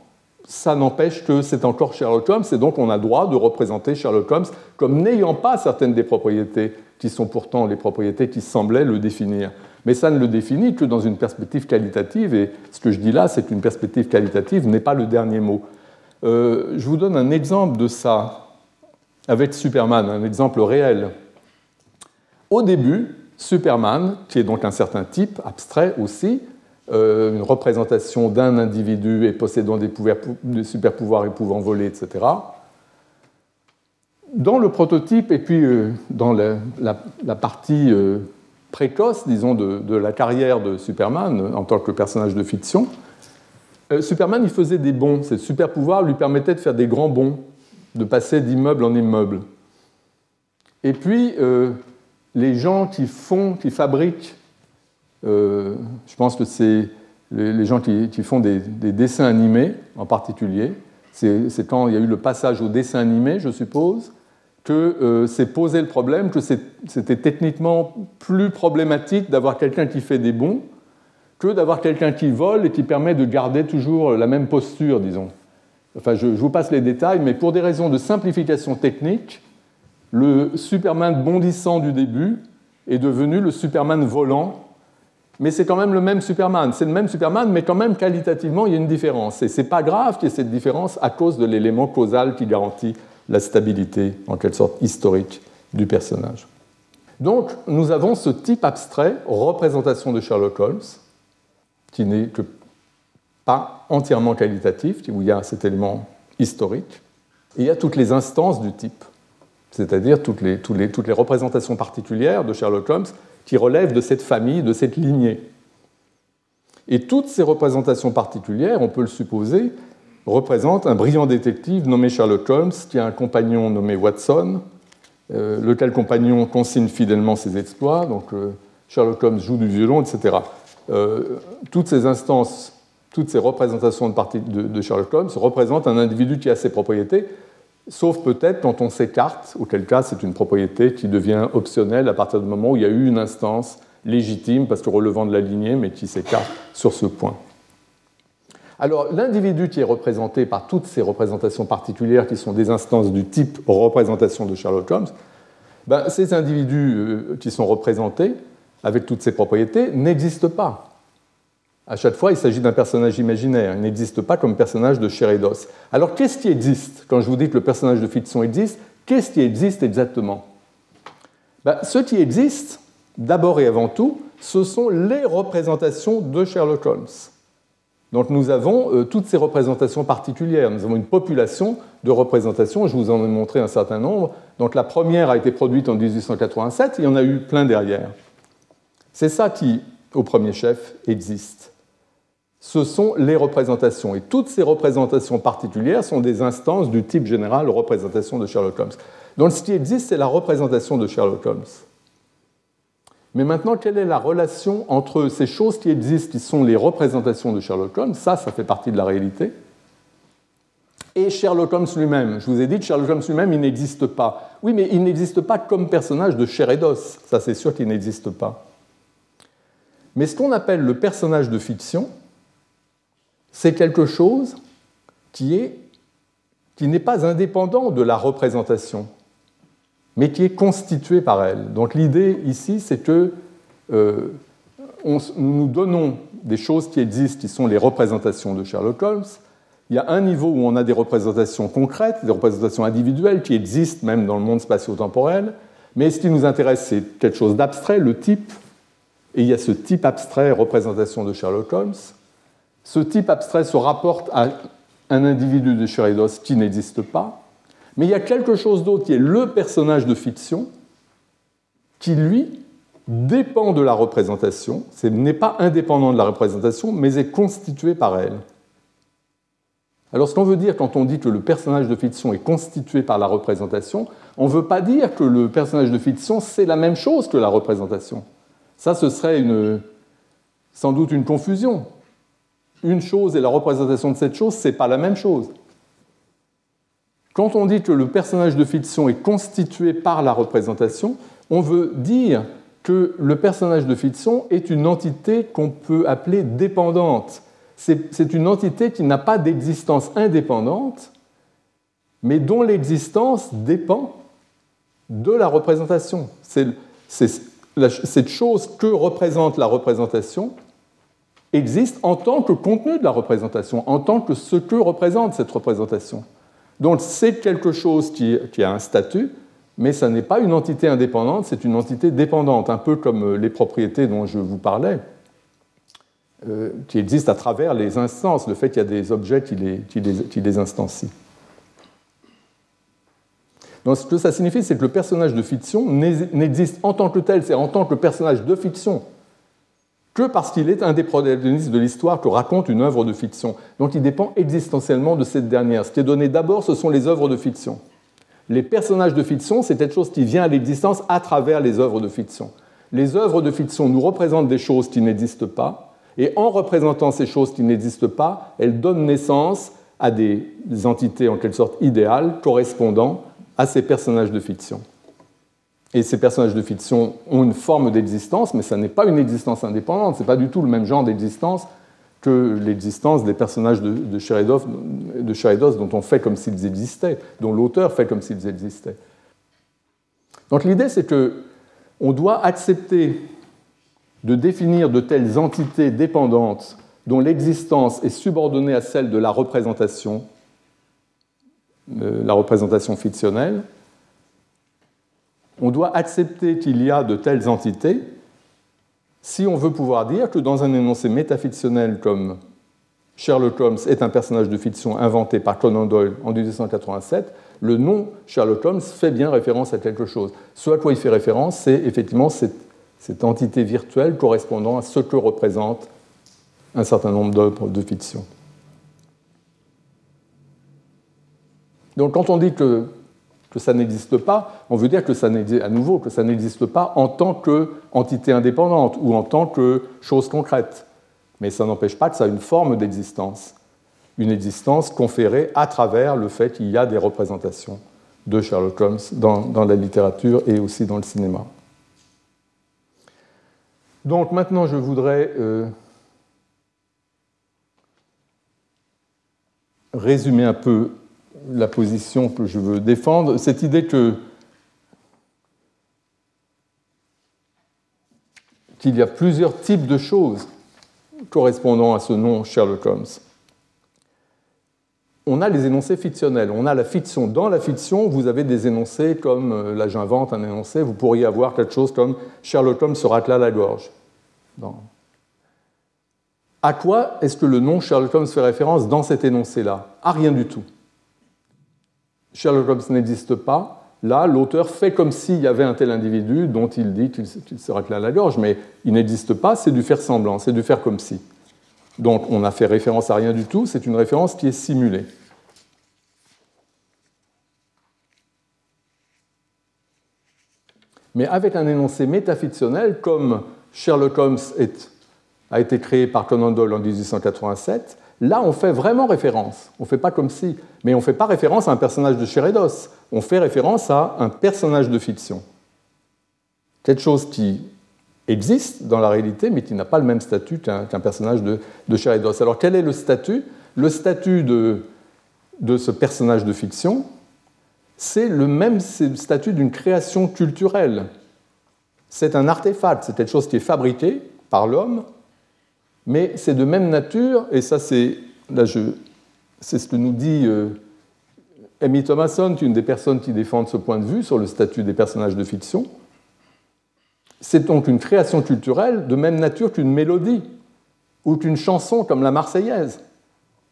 ça n'empêche que c'est encore Sherlock Holmes, et donc on a droit de représenter Sherlock Holmes comme n'ayant pas certaines des propriétés qui sont pourtant les propriétés qui semblaient le définir. Mais ça ne le définit que dans une perspective qualitative, et ce que je dis là, c'est qu'une perspective qualitative n'est pas le dernier mot. Euh, je vous donne un exemple de ça avec Superman, un exemple réel. Au début, Superman, qui est donc un certain type, abstrait aussi, euh, une représentation d'un individu et possédant des, des super pouvoirs et pouvant voler, etc. Dans le prototype et puis euh, dans la, partie précoce, disons, de, de, la carrière de Superman en tant que personnage de fiction, euh, Superman, il faisait des bons. Ces super pouvoirs lui permettaient de faire des grands bons, de passer d'immeuble en immeuble. Et puis, euh, les gens qui font, qui fabriquent, euh, je pense que c'est les, gens qui, font des, dessins animés en particulier, c'est quand il y a eu le passage au dessin animé, je suppose, que c'est posé le problème, que c'était techniquement plus problématique d'avoir quelqu'un qui fait des bons que d'avoir quelqu'un qui vole et qui permet de garder toujours la même posture, disons. Enfin, je, vous passe les détails, mais pour des raisons de simplification technique, le Superman bondissant du début est devenu le Superman volant, mais c'est quand même le même Superman. C'est le même Superman, mais quand même qualitativement, il y a une différence. Et ce n'est pas grave qu'il y ait cette différence à cause de l'élément causal qui garantit la stabilité, en quelque sorte historique, du personnage. Donc, nous avons ce type abstrait, représentation de Sherlock Holmes, qui n'est que pas entièrement qualitatif, où il y a cet élément historique, et il y a toutes les instances du type, c'est-à-dire toutes les, représentations particulières de Sherlock Holmes qui relèvent de cette famille, de cette lignée. Et toutes ces représentations particulières, on peut le supposer, représentent un brillant détective nommé Sherlock Holmes qui a un compagnon nommé Watson, euh, lequel compagnon consigne fidèlement ses exploits, donc euh, Sherlock Holmes joue du violon, etc. Euh, toutes ces instances, toutes ces représentations de, Sherlock Holmes représentent un individu qui a ses propriétés, sauf peut-être quand on s'écarte, auquel cas c'est une propriété qui devient optionnelle à partir du moment où il y a eu une instance légitime, parce que relevant de la lignée, mais qui s'écarte sur ce point. Alors, l'individu qui est représenté par toutes ces représentations particulières qui sont des instances du type représentation de Sherlock Holmes, ben, ces individus euh, qui sont représentés avec toutes ses propriétés, n'existe pas. À chaque fois, il s'agit d'un personnage imaginaire, il n'existe pas comme personnage de chair. Alors, qu'est-ce qui existe Quand je vous dis que le personnage de fiction existe, qu'est-ce qui existe exactement ben, Ce qui existe, d'abord et avant tout, ce sont les représentations de Sherlock Holmes. Donc nous avons euh, toutes ces représentations particulières. Nous avons une population de représentations, je vous en ai montré un certain nombre. Donc la première a été produite en 1887, il y en a eu plein derrière. C'est ça qui, au premier chef, existe. Ce sont les représentations. Et toutes ces représentations particulières sont des instances du type général représentation de Sherlock Holmes. Donc ce qui existe, c'est la représentation de Sherlock Holmes. Mais maintenant, quelle est la relation entre ces choses qui existent, qui sont les représentations de Sherlock Holmes, ça, ça fait partie de la réalité, et Sherlock Holmes lui-même. Je vous ai dit Sherlock Holmes lui-même, il n'existe pas. Oui, mais il n'existe pas comme personnage de chair et d'os. Ça, c'est sûr qu'il n'existe pas. Mais ce qu'on appelle le personnage de fiction, c'est quelque chose qui est qui n'est pas indépendant de la représentation, mais qui est constitué par elle. Donc l'idée ici, c'est que euh, nous nous donnons des choses qui existent, qui sont les représentations de Sherlock Holmes. Il y a un niveau où on a des représentations concrètes, des représentations individuelles qui existent même dans le monde spatio-temporel, mais ce qui nous intéresse, c'est quelque chose d'abstrait, le type, et il y a ce type abstrait, représentation de Sherlock Holmes. Ce type abstrait se rapporte à un individu de Sheridos qui n'existe pas, mais il y a quelque chose d'autre qui est le personnage de fiction, qui lui dépend de la représentation, n'est pas indépendant de la représentation, mais est constitué par elle. Alors ce qu'on veut dire quand on dit que le personnage de fiction est constitué par la représentation, on ne veut pas dire que le personnage de fiction c'est la même chose que la représentation. Ça, ce serait sans doute une confusion. Une chose et la représentation de cette chose, ce n'est pas la même chose. Quand on dit que le personnage de fiction est constitué par la représentation, on veut dire que le personnage de fiction est une entité qu'on peut appeler dépendante. C'est une entité qui n'a pas d'existence indépendante, mais dont l'existence dépend de la représentation. C'est cette chose que représente la représentation existe en tant que contenu de la représentation, en tant que ce que représente cette représentation. Donc c'est quelque chose qui, a un statut, mais ça n'est pas une entité indépendante, c'est une entité dépendante, un peu comme euh, les propriétés dont je vous parlais, euh, qui existent à travers les instances, le fait qu'il y a des objets qui les, qui les instancient. Donc ce que ça signifie, c'est que le personnage de fiction n'existe en tant que tel, c'est en tant que personnage de fiction, que parce qu'il est un des protagonistes de l'histoire que raconte une œuvre de fiction. Donc il dépend existentiellement de cette dernière. Ce qui est donné d'abord, ce sont les œuvres de fiction. Les personnages de fiction, c'est quelque chose qui vient à l'existence à travers les œuvres de fiction. Les œuvres de fiction nous représentent des choses qui n'existent pas, et en représentant ces choses qui n'existent pas, elles donnent naissance à des entités en quelque sorte idéales correspondant à ces personnages de fiction. Et ces personnages de fiction ont une forme d'existence, mais ça n'est pas une existence indépendante, ce n'est pas du tout le même genre d'existence que l'existence des personnages de, de, de dont on fait comme s'ils existaient, dont l'auteur fait comme s'ils existaient. Donc l'idée, c'est que on doit accepter de définir de telles entités dépendantes dont l'existence est subordonnée à celle de la représentation la représentation fictionnelle, on doit accepter qu'il y a de telles entités si on veut pouvoir dire que dans un énoncé métafictionnel comme Sherlock Holmes est un personnage de fiction inventé par Conan Doyle en 1887, le nom Sherlock Holmes fait bien référence à quelque chose. Ce à quoi il fait référence, c'est effectivement cette, entité virtuelle correspondant à ce que représente un certain nombre d'œuvres de fiction. Donc quand on dit que, ça n'existe pas, on veut dire que ça à nouveau que ça n'existe pas en tant qu'entité indépendante ou en tant que chose concrète. Mais ça n'empêche pas que ça a une forme d'existence, une existence conférée à travers le fait qu'il y a des représentations de Sherlock Holmes dans, la littérature et aussi dans le cinéma. Donc maintenant, je voudrais euh, résumer un peu la position que je veux défendre, cette idée que qu'il y a plusieurs types de choses correspondant à ce nom Sherlock Holmes. On a les énoncés fictionnels, on a la fiction. Dans la fiction, vous avez des énoncés comme, euh, là j'invente un énoncé, vous pourriez avoir quelque chose comme Sherlock Holmes se racle la gorge. À quoi est-ce que le nom Sherlock Holmes fait référence dans cet énoncé-là? À rien du tout. Sherlock Holmes n'existe pas, là, l'auteur fait comme s'il y avait un tel individu dont il dit qu'il se racle à la gorge, mais il n'existe pas, c'est du faire semblant, c'est du faire comme si. Donc on n'a fait référence à rien du tout, c'est une référence qui est simulée. Mais avec un énoncé métafictionnel, comme Sherlock Holmes a été créé par Conan Doyle en 1887, Là, on fait vraiment référence. On ne fait pas comme si, mais on ne fait pas référence à un personnage de Sheredos. On fait référence à un personnage de fiction. Quelque chose qui existe dans la réalité, mais qui n'a pas le même statut qu'un personnage de, de Alors, quel est le statut? Le statut de, de ce personnage de fiction, c'est le même statut d'une création culturelle. C'est un artefact, c'est quelque chose qui est fabriqué par l'homme mais c'est de même nature, et ça c'est c'est ce que nous dit euh, Amy Thomason, une des personnes qui défendent ce point de vue sur le statut des personnages de fiction. C'est donc une création culturelle de même nature qu'une mélodie ou qu'une chanson comme la Marseillaise.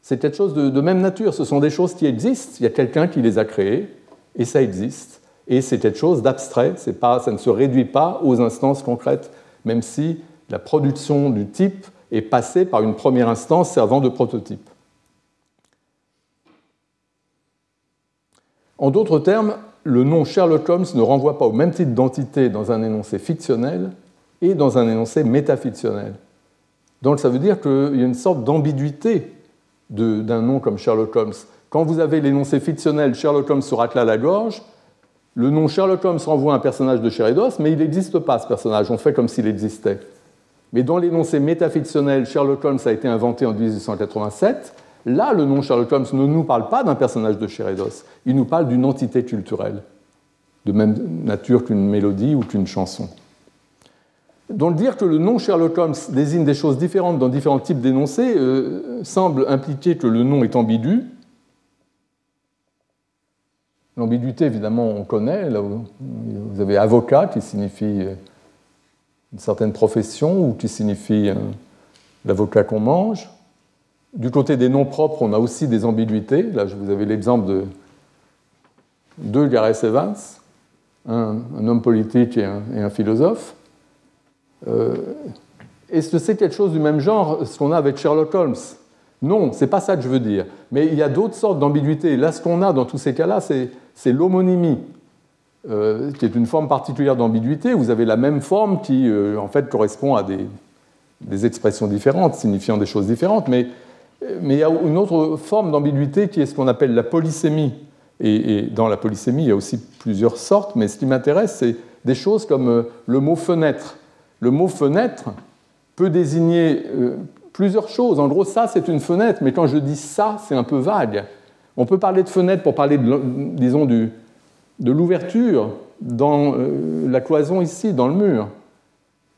C'est quelque chose de, de, même nature. Ce sont des choses qui existent. Il y a quelqu'un qui les a créées et ça existe. Et c'est quelque chose d'abstrait. Ça ne se réduit pas aux instances concrètes, même si la production du type est passé par une première instance servant de prototype. En d'autres termes, le nom Sherlock Holmes ne renvoie pas au même type d'entité dans un énoncé fictionnel et dans un énoncé métafictionnel. Donc ça veut dire qu'il y a une sorte d'ambiguïté d'un nom comme Sherlock Holmes. Quand vous avez l'énoncé fictionnel Sherlock Holmes se racle à la gorge, le nom Sherlock Holmes renvoie à un personnage de Sheredos, mais il n'existe pas ce personnage, on fait comme s'il existait. Mais dans l'énoncé métafictionnel, Sherlock Holmes a été inventé en 1887. Là, le nom Sherlock Holmes ne nous parle pas d'un personnage de Sheredos, il nous parle d'une entité culturelle, de même nature qu'une mélodie ou qu'une chanson. Donc dire que le nom Sherlock Holmes désigne des choses différentes dans différents types d'énoncés euh, semble impliquer que le nom est ambigu. L'ambiguïté, évidemment, on connaît. Là, vous avez avocat qui signifie euh, une certaine profession ou qui signifie euh, l'avocat qu'on mange. Du côté des noms propres, on a aussi des ambiguïtés. Là, vous avez l'exemple de deux Gareth Evans, un, homme politique et un philosophe. Euh, est-ce que c'est quelque chose du même genre, ce qu'on a avec Sherlock Holmes? Non, c'est pas ça que je veux dire. Mais il y a d'autres sortes d'ambiguïté. Là, ce qu'on a dans tous ces cas-là, c'est l'homonymie, euh, qui est une forme particulière d'ambiguïté. Vous avez la même forme qui, euh, en fait, correspond à des, expressions différentes, signifiant des choses différentes. Mais, il y a une autre forme d'ambiguïté qui est ce qu'on appelle la polysémie. Et, dans la polysémie, il y a aussi plusieurs sortes. Mais ce qui m'intéresse, c'est des choses comme le mot fenêtre le mot fenêtre peut désigner euh, plusieurs choses. En gros, ça, c'est une fenêtre, mais quand je dis ça, c'est un peu vague. On peut parler de fenêtre pour parler, disons, de l'ouverture dans euh, la cloison ici, dans le mur.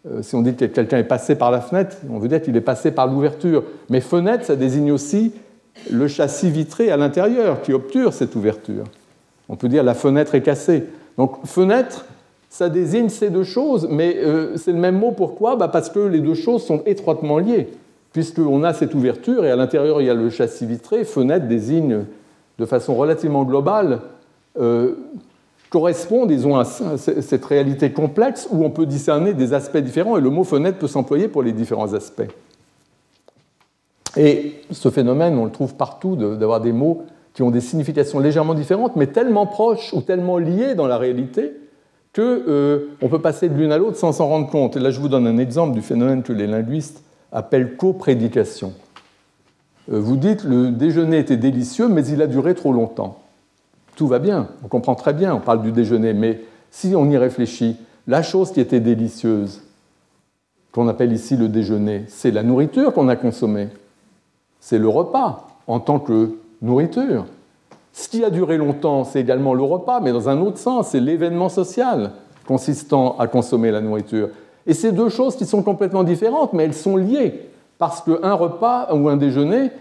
Euh, si on dit que quelqu'un est passé par la fenêtre, on veut dire qu'il est passé par l'ouverture. Mais fenêtre, ça désigne aussi le châssis vitré à l'intérieur qui obture cette ouverture. On peut dire la fenêtre est cassée. Donc fenêtre, ça désigne ces deux choses, mais euh, c'est le même mot pourquoi? Bah Parce que les deux choses sont étroitement liées, puisqu'on a cette ouverture et à l'intérieur il y a le châssis vitré. Fenêtre désigne de façon relativement globale, correspond, disons, à cette réalité complexe où on peut discerner des aspects différents et le mot fenêtre peut s'employer pour les différents aspects. Et ce phénomène, on le trouve partout, d'avoir des mots qui ont des significations légèrement différentes, mais tellement proches ou tellement liés dans la réalité qu'on euh, peut passer de l'une à l'autre sans s'en rendre compte. Et là, je vous donne un exemple du phénomène que les linguistes appellent coprédication. Euh, vous dites le déjeuner était délicieux, mais il a duré trop longtemps. Tout va bien, on comprend très bien, on parle du déjeuner, mais si on y réfléchit, la chose qui était délicieuse, qu'on appelle ici le déjeuner, c'est la nourriture qu'on a consommée. C'est le repas en tant que nourriture. Ce qui a duré longtemps, c'est également le repas, mais dans un autre sens, c'est l'événement social consistant à consommer la nourriture. Et c'est deux choses qui sont complètement différentes, mais elles sont liées, parce qu'un repas ou un déjeuner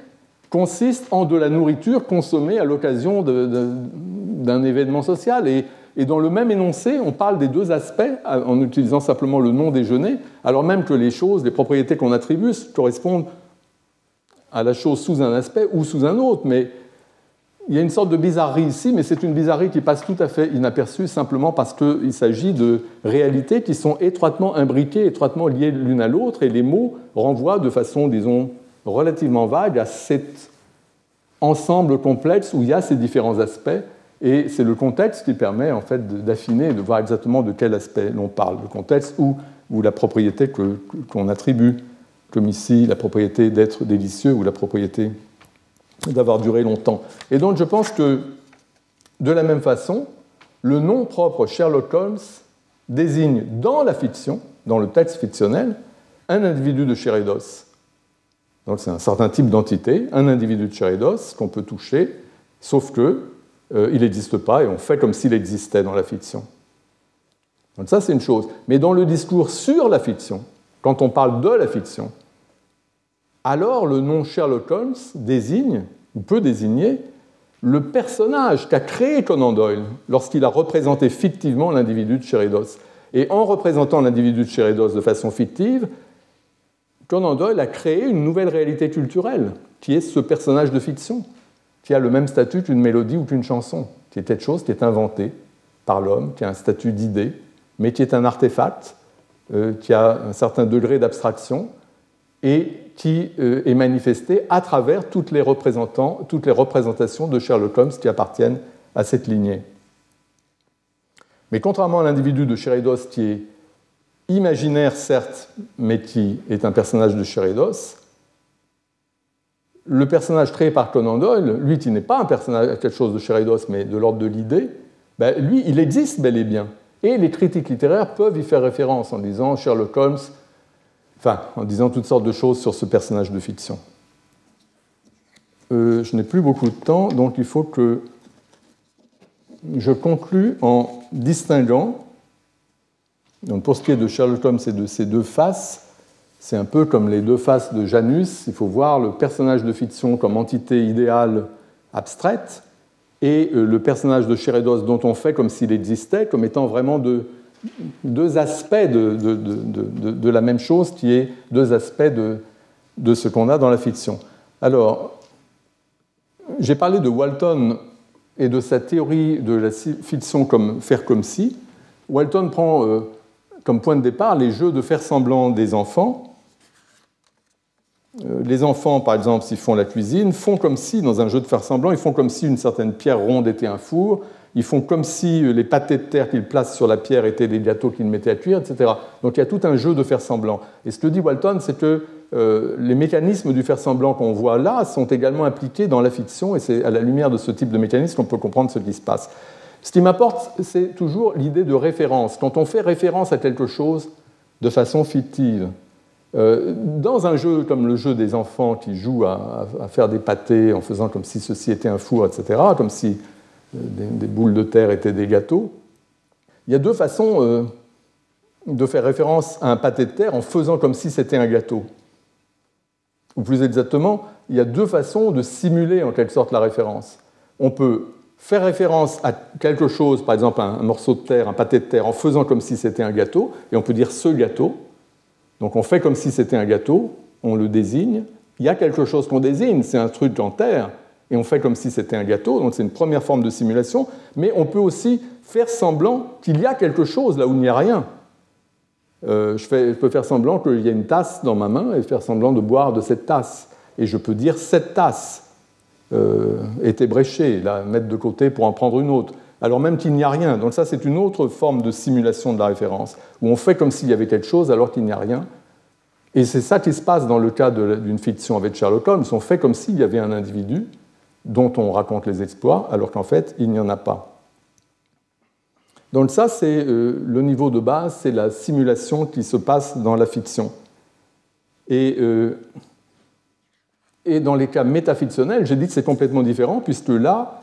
consiste en de la nourriture consommée à l'occasion d'un événement social. Et, dans le même énoncé, on parle des deux aspects en utilisant simplement le nom déjeuner, alors même que les choses, les propriétés qu'on attribue correspondent à la chose sous un aspect ou sous un autre. Mais il y a une sorte de bizarrerie ici, mais c'est une bizarrerie qui passe tout à fait inaperçue simplement parce qu'il s'agit de réalités qui sont étroitement imbriquées, étroitement liées l'une à l'autre, et les mots renvoient de façon, disons, relativement vague à cet ensemble complexe où il y a ces différents aspects, et c'est le contexte qui permet en fait d'affiner, de voir exactement de quel aspect l'on parle, le contexte ou, ou la propriété qu'on attribue, comme ici la propriété d'être délicieux ou la propriété d'avoir duré longtemps. Et donc je pense que, de la même façon, le nom propre Sherlock Holmes désigne dans la fiction, dans le texte fictionnel, un individu de Chéridos. Donc c'est un certain type d'entité, un individu de Chéridos qu'on peut toucher, sauf que euh, il n'existe pas et on fait comme s'il existait dans la fiction. Donc ça c'est une chose. Mais dans le discours sur la fiction, quand on parle de la fiction, alors le nom Sherlock Holmes désigne, ou peut désigner, le personnage qu'a créé Conan Doyle lorsqu'il a représenté fictivement l'individu de Chéridos. Et en représentant l'individu de Chéridos de façon fictive, Conan Doyle a créé une nouvelle réalité culturelle, qui est ce personnage de fiction, qui a le même statut qu'une mélodie ou qu'une chanson, qui est quelque chose qui est inventé par l'homme, qui a un statut d'idée, mais qui est un artefact, euh, qui a un certain degré d'abstraction, et qui euh, est manifesté à travers toutes les, représentations de Sherlock Holmes qui appartiennent à cette lignée. Mais contrairement à l'individu de Sheridos qui imaginaire certes, mais qui est un personnage de Sheridos, le personnage créé par Conan Doyle, lui qui n'est pas un personnage quelque chose de Sheridos, mais de l'ordre de l'idée, ben, lui, il existe bel et bien. Et les critiques littéraires peuvent y faire référence en disant Sherlock Holmes enfin, en disant toutes sortes de choses sur ce personnage de fiction. Euh, je n'ai plus beaucoup de temps, donc il faut que je conclue en distinguant Donc pour ce qui est de Sherlock Holmes et de ses deux faces, c'est un peu comme les deux faces de Janus. Il faut voir le personnage de fiction comme entité idéale abstraite et euh, le personnage de Chérédos dont on fait comme s'il existait comme étant vraiment deux, deux aspects de, de, de, de, la même chose qui est deux aspects de, ce qu'on a dans la fiction. Alors, j'ai parlé de Walton et de sa théorie de la fiction comme faire comme si. Walton prend euh, comme point de départ les jeux de faire semblant des enfants. Euh, les enfants, par exemple, s'ils font la cuisine, font comme si, dans un jeu de faire semblant, ils font comme si une certaine pierre ronde était un four, ils font comme si les pâtés de terre qu'ils placent sur la pierre étaient des gâteaux qu'ils mettaient à cuire, etc. Donc il y a tout un jeu de faire semblant. Et ce que dit Walton, c'est que euh, les mécanismes du faire semblant qu'on voit là sont également impliqués dans la fiction, et c'est à la lumière de ce type de mécanisme qu'on peut comprendre ce qui se passe. Ce qui m'apporte, c'est toujours l'idée de référence. Quand on fait référence à quelque chose de façon fictive, euh, dans un jeu comme le jeu des enfants qui jouent à, faire des pâtés en faisant comme si ceci était un four, etc., comme si euh, des, boules de terre étaient des gâteaux, il y a deux façons de faire référence à un pâté de terre en faisant comme si c'était un gâteau. Ou plus exactement, il y a deux façons de simuler en quelque sorte la référence. On peut faire référence à quelque chose, par exemple un morceau de terre, un pâté de terre, en faisant comme si c'était un gâteau, et on peut dire ce gâteau. Donc on fait comme si c'était un gâteau, on le désigne. Il y a quelque chose qu'on désigne, c'est un truc en terre, et on fait comme si c'était un gâteau, donc c'est une première forme de simulation, mais on peut aussi faire semblant qu'il y a quelque chose là où il n'y a rien. Euh, je, peux faire semblant qu'il y a une tasse dans ma main et faire semblant de boire de cette tasse. Et je peux dire cette tasse euh, est ébréchée, la mettre de côté pour en prendre une autre. Alors même qu'il n'y a rien. Donc ça, c'est une autre forme de simulation de la référence, où on fait comme s'il y avait quelque chose alors qu'il n'y a rien. Et c'est ça qui se passe dans le cas d'une fiction avec Sherlock Holmes. On fait comme s'il y avait un individu dont on raconte les exploits, alors qu'en fait, il n'y en a pas. Donc ça, c'est euh, le niveau de base, c'est la simulation qui se passe dans la fiction. Et, euh, et dans les cas métafictionnels, j'ai dit que c'est complètement différent, puisque là,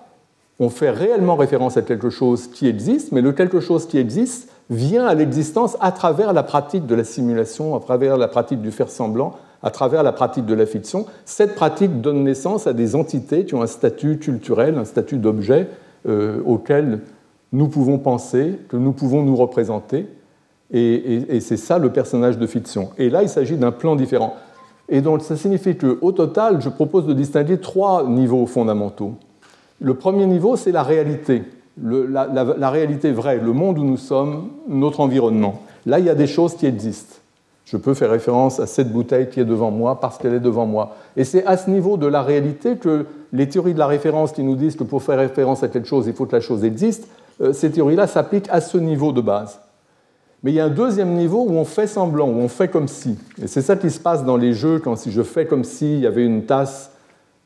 on fait réellement référence à quelque chose qui existe, mais le quelque chose qui existe vient à l'existence à travers la pratique de la simulation, à travers la pratique du faire semblant, à travers la pratique de la fiction. Cette pratique donne naissance à des entités qui ont un statut culturel, un statut d'objet euh, auquel nous pouvons penser, que nous pouvons nous représenter. Et, c'est ça le personnage de fiction. Et là, il s'agit d'un plan différent. Et donc, ça signifie qu'au total, je propose de distinguer trois niveaux fondamentaux. Le premier niveau, c'est la réalité, la, la, réalité vraie, le monde où nous sommes, notre environnement. Là, il y a des choses qui existent. Je peux faire référence à cette bouteille qui est devant moi parce qu'elle est devant moi. Et c'est à ce niveau de la réalité que les théories de la référence qui nous disent que pour faire référence à quelque chose, il faut que la chose existe, euh, ces théories-là s'appliquent à ce niveau de base. Mais il y a un deuxième niveau où on fait semblant, où on fait comme si. Et c'est ça qui se passe dans les jeux, quand si je fais comme s'il y avait une tasse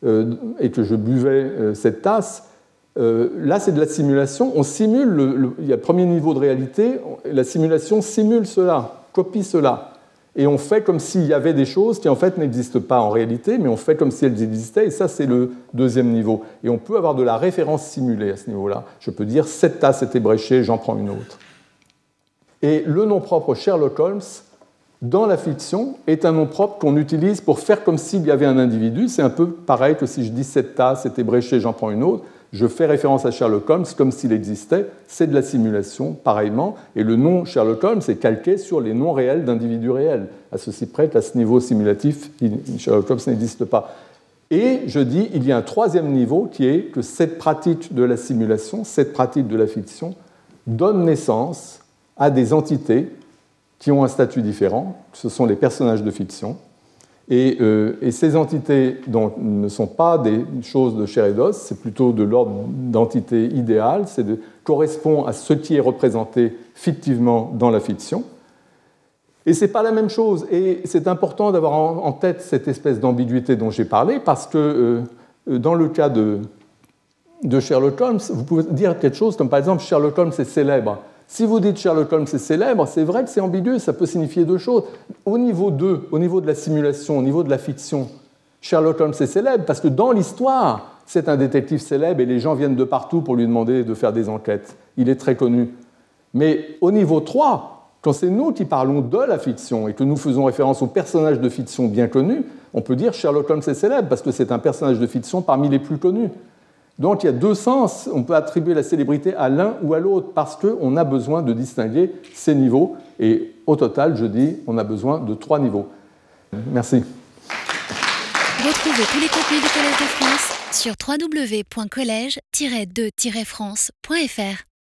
euh, et que je buvais euh, cette tasse. là, c'est de la simulation. On simule, il y a le premier niveau de réalité, la simulation simule cela, copie cela. Et on fait comme s'il y avait des choses qui en fait n'existent pas en réalité, mais on fait comme si elles existaient, et ça c'est le deuxième niveau. Et on peut avoir de la référence simulée à ce niveau-là. Je peux dire cette tasse était bréchée, j'en prends une autre. Et le nom propre Sherlock Holmes, dans la fiction, est un nom propre qu'on utilise pour faire comme s'il y avait un individu. C'est un peu pareil que si je dis cette tasse était bréchée, j'en prends une autre je fais référence à Sherlock Holmes comme s'il existait, c'est de la simulation, pareillement, et le nom Sherlock Holmes est calqué sur les noms réels d'individus réels. À ceci près qu'à ce niveau simulatif, Sherlock Holmes n'existe pas. Et je dis, il y a un troisième niveau qui est que cette pratique de la simulation, cette pratique de la fiction, donne naissance à des entités qui ont un statut différent, ce sont les personnages de fiction, euh, et, ces entités ne sont pas des choses de chair et d'os, c'est plutôt de l'ordre d'entité idéale, c'est correspond à ce qui est représenté fictivement dans la fiction. Et ce n'est pas la même chose. Et c'est important d'avoir en, tête cette espèce d'ambiguïté dont j'ai parlé, parce que euh, dans le cas de Sherlock Holmes, vous pouvez dire quelque chose comme par exemple Sherlock Holmes est célèbre. Si vous dites Sherlock Holmes est célèbre, c'est vrai que c'est ambigu, ça peut signifier deux choses. Au niveau 2, au niveau de la simulation, au niveau de la fiction, Sherlock Holmes est célèbre parce que dans l'histoire, c'est un détective célèbre et les gens viennent de partout pour lui demander de faire des enquêtes. Il est très connu. Mais au niveau 3, Quand c'est nous qui parlons de la fiction et que nous faisons référence aux personnages de fiction bien connus, on peut dire Sherlock Holmes est célèbre parce que c'est un personnage de fiction parmi les plus connus. Donc il y a deux sens, on peut attribuer la célébrité à l'un ou à l'autre parce qu'on a besoin de distinguer ces niveaux. Et au total, je dis, on a besoin de trois niveaux. Merci. Retrouvez tous les contenus du Collège de France sur www.colège-2-france.fr.